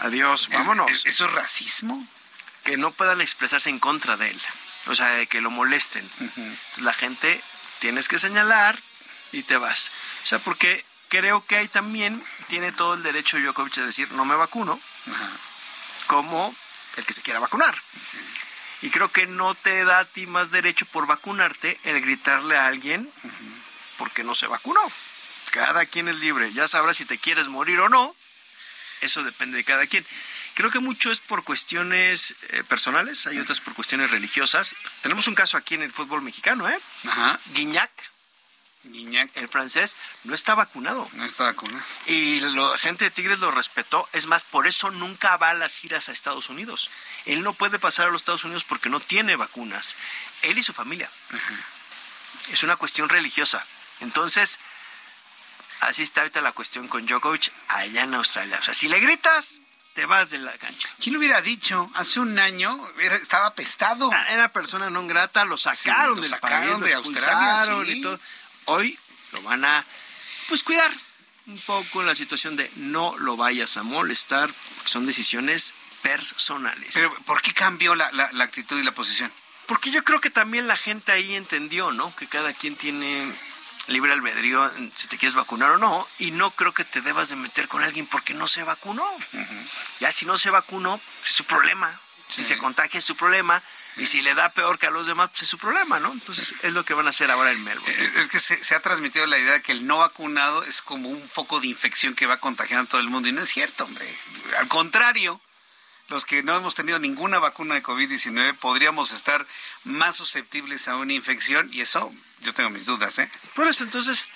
Speaker 16: Adiós, vámonos.
Speaker 1: ¿Eso es racismo?
Speaker 16: Que no puedan expresarse en contra de él. O sea, que lo molesten. Entonces, la gente tienes que señalar y te vas. O sea, porque creo que ahí también tiene todo el derecho Djokovic de decir no me vacuno, como el que se quiera vacunar. Y creo que no te da a ti más derecho por vacunarte el gritarle a alguien porque no se vacunó. Cada quien es libre. Ya sabrás si te quieres morir o no. Eso depende de cada quien. Creo que mucho es por cuestiones eh, personales, hay otras por cuestiones religiosas. Tenemos un caso aquí en el fútbol mexicano, ¿eh?
Speaker 1: Ajá.
Speaker 16: Guiñac,
Speaker 1: Guiñac.
Speaker 16: el francés, no está vacunado.
Speaker 1: No está vacunado.
Speaker 16: Y la gente de Tigres lo respetó. Es más, por eso nunca va a las giras a Estados Unidos. Él no puede pasar a los Estados Unidos porque no tiene vacunas. Él y su familia. Es una cuestión religiosa. Entonces, así está ahorita la cuestión con Djokovic allá en Australia. O sea, si le gritas, te vas de la cancha.
Speaker 1: ¿Quién lo hubiera dicho? Hace un año era- estaba apestado.
Speaker 16: Ah, Era persona no grata, lo sacaron
Speaker 1: lo
Speaker 16: del
Speaker 1: sacaron
Speaker 16: país, lo
Speaker 1: de Australia, sí.
Speaker 16: y todo. Hoy lo van a, pues, cuidar un poco en la situación de no lo vayas a molestar, porque son decisiones personales.
Speaker 1: Pero ¿por qué cambió la, la- la actitud y la posición?
Speaker 16: Porque yo creo que también la gente ahí entendió, ¿no? Que cada quien tiene libre albedrío si te quieres vacunar o no, y no creo que te debas de meter con alguien porque no se vacunó. Ya si no se vacunó, pues es su problema. Si se contagia es su problema, y si le da peor que a los demás, pues es su problema, ¿no? Entonces es lo que van a hacer ahora en Melbourne.
Speaker 1: Eh, Es que se, se ha transmitido la idea de que el no vacunado es como un foco de infección que va contagiando a todo el mundo y no es cierto, hombre. Al contrario, los que no hemos tenido ninguna vacuna de COVID-19 podríamos estar más susceptibles a una infección y eso yo tengo mis dudas, ¿eh?
Speaker 16: Por eso, entonces,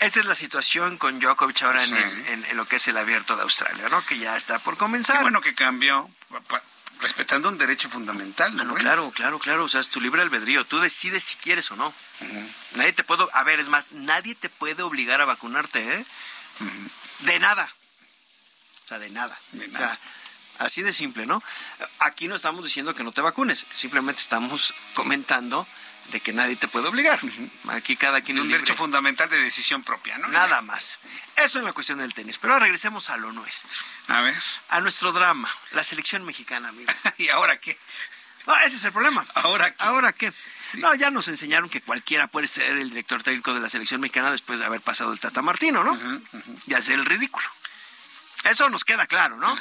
Speaker 16: esta es la situación con Djokovic ahora en, el- en- en lo que es el abierto de Australia, ¿no? Que ya está por comenzar.
Speaker 1: Qué bueno que cambió, respetando un derecho fundamental, ¿no?
Speaker 16: Ah, no, claro, claro, claro. O sea, es tu libre albedrío. Tú decides si quieres o no. Nadie te puede. A ver, es más, nadie te puede obligar a vacunarte, ¿eh? De nada. O sea, de nada.
Speaker 1: De
Speaker 16: O sea,
Speaker 1: nada.
Speaker 16: Así de simple, ¿no? Aquí no estamos diciendo que no te vacunes. Simplemente estamos comentando de que nadie te puede obligar. Aquí cada quien es
Speaker 1: Un derecho fundamental de decisión propia, ¿no?
Speaker 16: Nada más. Eso en la cuestión del tenis. Pero ahora regresemos a lo nuestro.
Speaker 1: A ver,
Speaker 16: A nuestro drama. La selección mexicana, amigo.
Speaker 1: ¿y ahora qué?
Speaker 16: No, ese es el problema.
Speaker 1: ¿Ahora qué?
Speaker 16: ¿Ahora qué? No, ya nos enseñaron que cualquiera puede ser el director técnico de la selección mexicana después de haber pasado el Tata Martino, ¿no? Y hacer el ridículo. Eso nos queda claro, ¿no?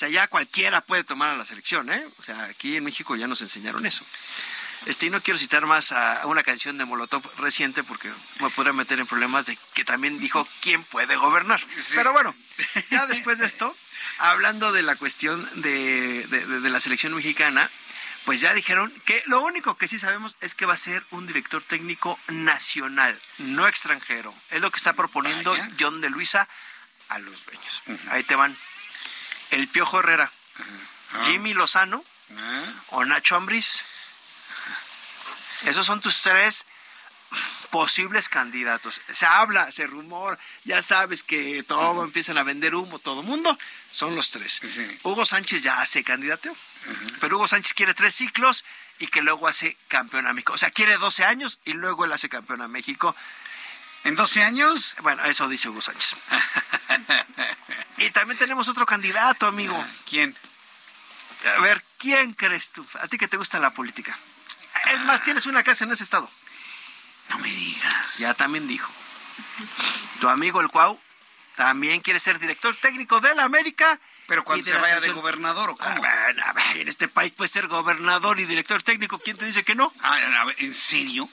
Speaker 16: Sea, ya cualquiera puede tomar a la selección, ¿eh? O sea, aquí en México ya nos enseñaron eso. Este, y no quiero citar más a una canción de Molotov reciente porque me podría meter en problemas de que también dijo quién puede gobernar. Pero bueno, ya después de esto, hablando de la cuestión de, de- de- de la selección mexicana, pues ya dijeron que lo único que sí sabemos es que va a ser un director técnico nacional, no extranjero. Es lo que está proponiendo. John de Luisa a los dueños. Ahí te van. El Piojo Herrera, Jimmy Lozano
Speaker 1: Ah,
Speaker 16: o Nacho Ambriz. Esos son tus tres posibles candidatos. Se habla, se rumora, ya sabes que todo empiezan a vender humo, todo mundo, son los tres. Hugo Sánchez ya hace candidato, pero Hugo Sánchez quiere tres ciclos y que luego hace campeón a México. O sea, quiere 12 años y luego él hace campeón a México.
Speaker 1: ¿En 12 años?
Speaker 16: Bueno, eso dice Hugo Sánchez. y también tenemos otro candidato, amigo.
Speaker 1: ¿Quién?
Speaker 16: A ver, ¿quién crees tú? A ti que te gusta la política. Es más, tienes una casa en ese estado.
Speaker 1: No me digas.
Speaker 16: Ya también dijo. Tu amigo el Cuau también quiere ser director técnico de la América.
Speaker 1: Pero cuando se vaya de gobernador o cómo?
Speaker 16: Ah, en este país puede ser gobernador y director técnico. ¿Quién te dice que no?
Speaker 1: Ah, ¿En serio?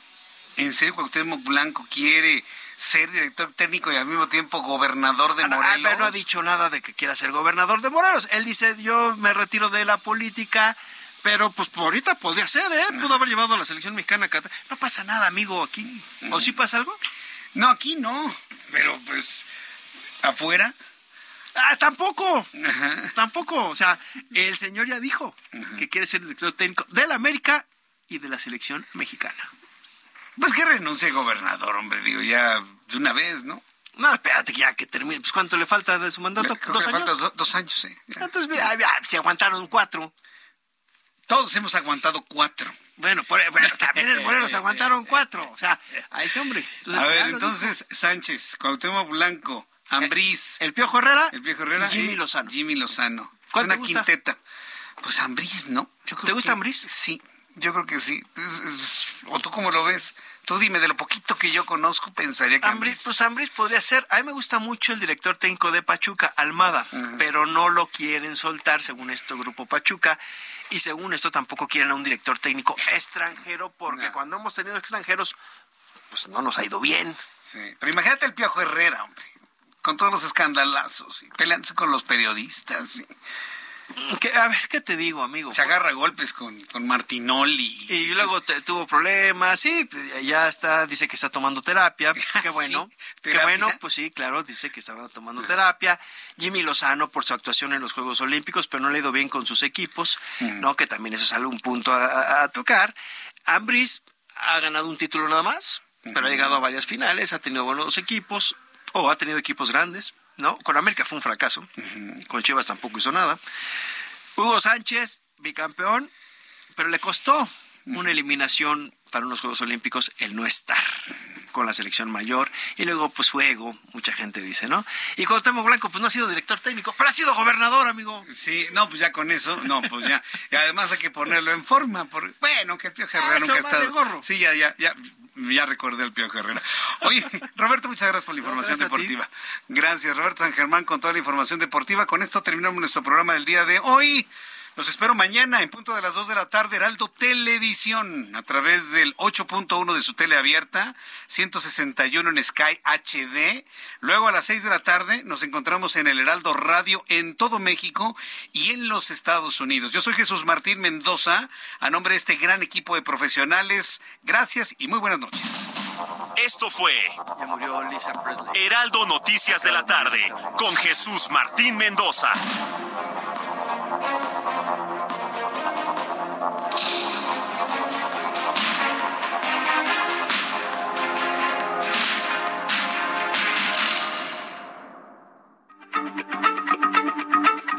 Speaker 1: ¿En serio Cuauhtémoc Blanco quiere ser director técnico y al mismo tiempo gobernador de Morelos?
Speaker 16: Ah, no ha dicho nada de que quiera ser gobernador de Morelos. Él dice, yo me retiro de la política, pero pues por ahorita podría ser, ¿eh? Pudo haber llevado a la selección mexicana a Qatar. No pasa nada, amigo, aquí. ¿O sí pasa algo?
Speaker 1: No, aquí no. Pero pues, ¿afuera?
Speaker 16: Ah, tampoco. Tampoco. O sea, el señor ya dijo que quiere ser director técnico de la América y de la selección mexicana.
Speaker 1: Pues que renuncie gobernador, hombre, digo, ya de una vez, ¿no?
Speaker 16: No, espérate ya que termine. Pues ¿cuánto le falta de su mandato?
Speaker 1: ¿Dos años? dos años, sí.
Speaker 16: Entonces, ya, se aguantaron cuatro.
Speaker 1: Todos hemos aguantado cuatro.
Speaker 16: Bueno, bueno también en Morelos aguantaron cuatro. O sea, a este hombre.
Speaker 1: a ver, entonces, Sánchez, Cuauhtémoc Blanco, Ambriz.
Speaker 16: El, Piojo Herrera.
Speaker 1: El Piojo Herrera.
Speaker 16: Jimmy Lozano.
Speaker 1: Jimmy Lozano.
Speaker 16: ¿Cuál
Speaker 1: una
Speaker 16: te gusta?
Speaker 1: quinteta. Pues Ambriz, ¿no?
Speaker 16: ¿Te gusta Ambriz?
Speaker 1: Sí, yo creo que sí. ¿O tú cómo lo ves? Tú dime, de lo poquito que yo conozco, pensaría que
Speaker 16: pues Ambriz podría ser. A mí me gusta mucho el director técnico de Pachuca, Almada, pero no lo quieren soltar, según esto, Grupo Pachuca. Y según esto, tampoco quieren a un director técnico extranjero, porque cuando hemos tenido extranjeros, pues no nos ha ido bien.
Speaker 1: Sí, pero imagínate el Piojo Herrera, hombre, con todos los escandalazos, y peleándose con los periodistas. Y
Speaker 16: a ver, ¿qué te digo, amigo?
Speaker 1: Se agarra golpes con, con Martinoli.
Speaker 16: Y, luego tuvo problemas, sí, ya está, dice que está tomando terapia, qué bueno, qué bueno, pues sí, claro, dice que estaba tomando terapia. Jimmy Lozano por su actuación en los Juegos Olímpicos, pero no le ha ido bien con sus equipos, ¿no? Que también eso es algún punto a, a tocar. Ambris ha ganado un título nada más, pero ha llegado a varias finales, ha tenido buenos equipos, o ha tenido equipos grandes, ¿no? Con América fue un fracaso, con Chivas tampoco hizo nada. Hugo Sánchez, bicampeón, pero le costó una eliminación para unos Juegos Olímpicos el no estar con la selección mayor y luego pues fuego, mucha gente dice, ¿no? Y Cuauhtémoc Blanco pues no ha sido director técnico, pero ha sido gobernador, amigo.
Speaker 1: Sí, no, pues ya con eso, no, pues ya, y además hay que ponerlo en forma, por, bueno, que el Pío Herrera nunca ha estado.
Speaker 16: Gorro.
Speaker 1: Sí, ya, ya, ya, ya recordé al Pío Herrera. Oye, Roberto, muchas gracias por la información deportiva. Gracias, Roberto San Germán, con toda la información deportiva. Con esto terminamos nuestro programa del día de hoy. Los espero mañana en punto de las 2 de la tarde, Heraldo Televisión, a través del 8.1 de su tele abierta, 161 en Sky HD. Luego a las 6 de la tarde nos encontramos en el Heraldo Radio en todo México y en los Estados Unidos. Yo soy Jesús Martín Mendoza, a nombre de este gran equipo de profesionales. Gracias y muy buenas noches.
Speaker 11: Esto fue Heraldo Noticias de la tarde con Jesús Martín Mendoza.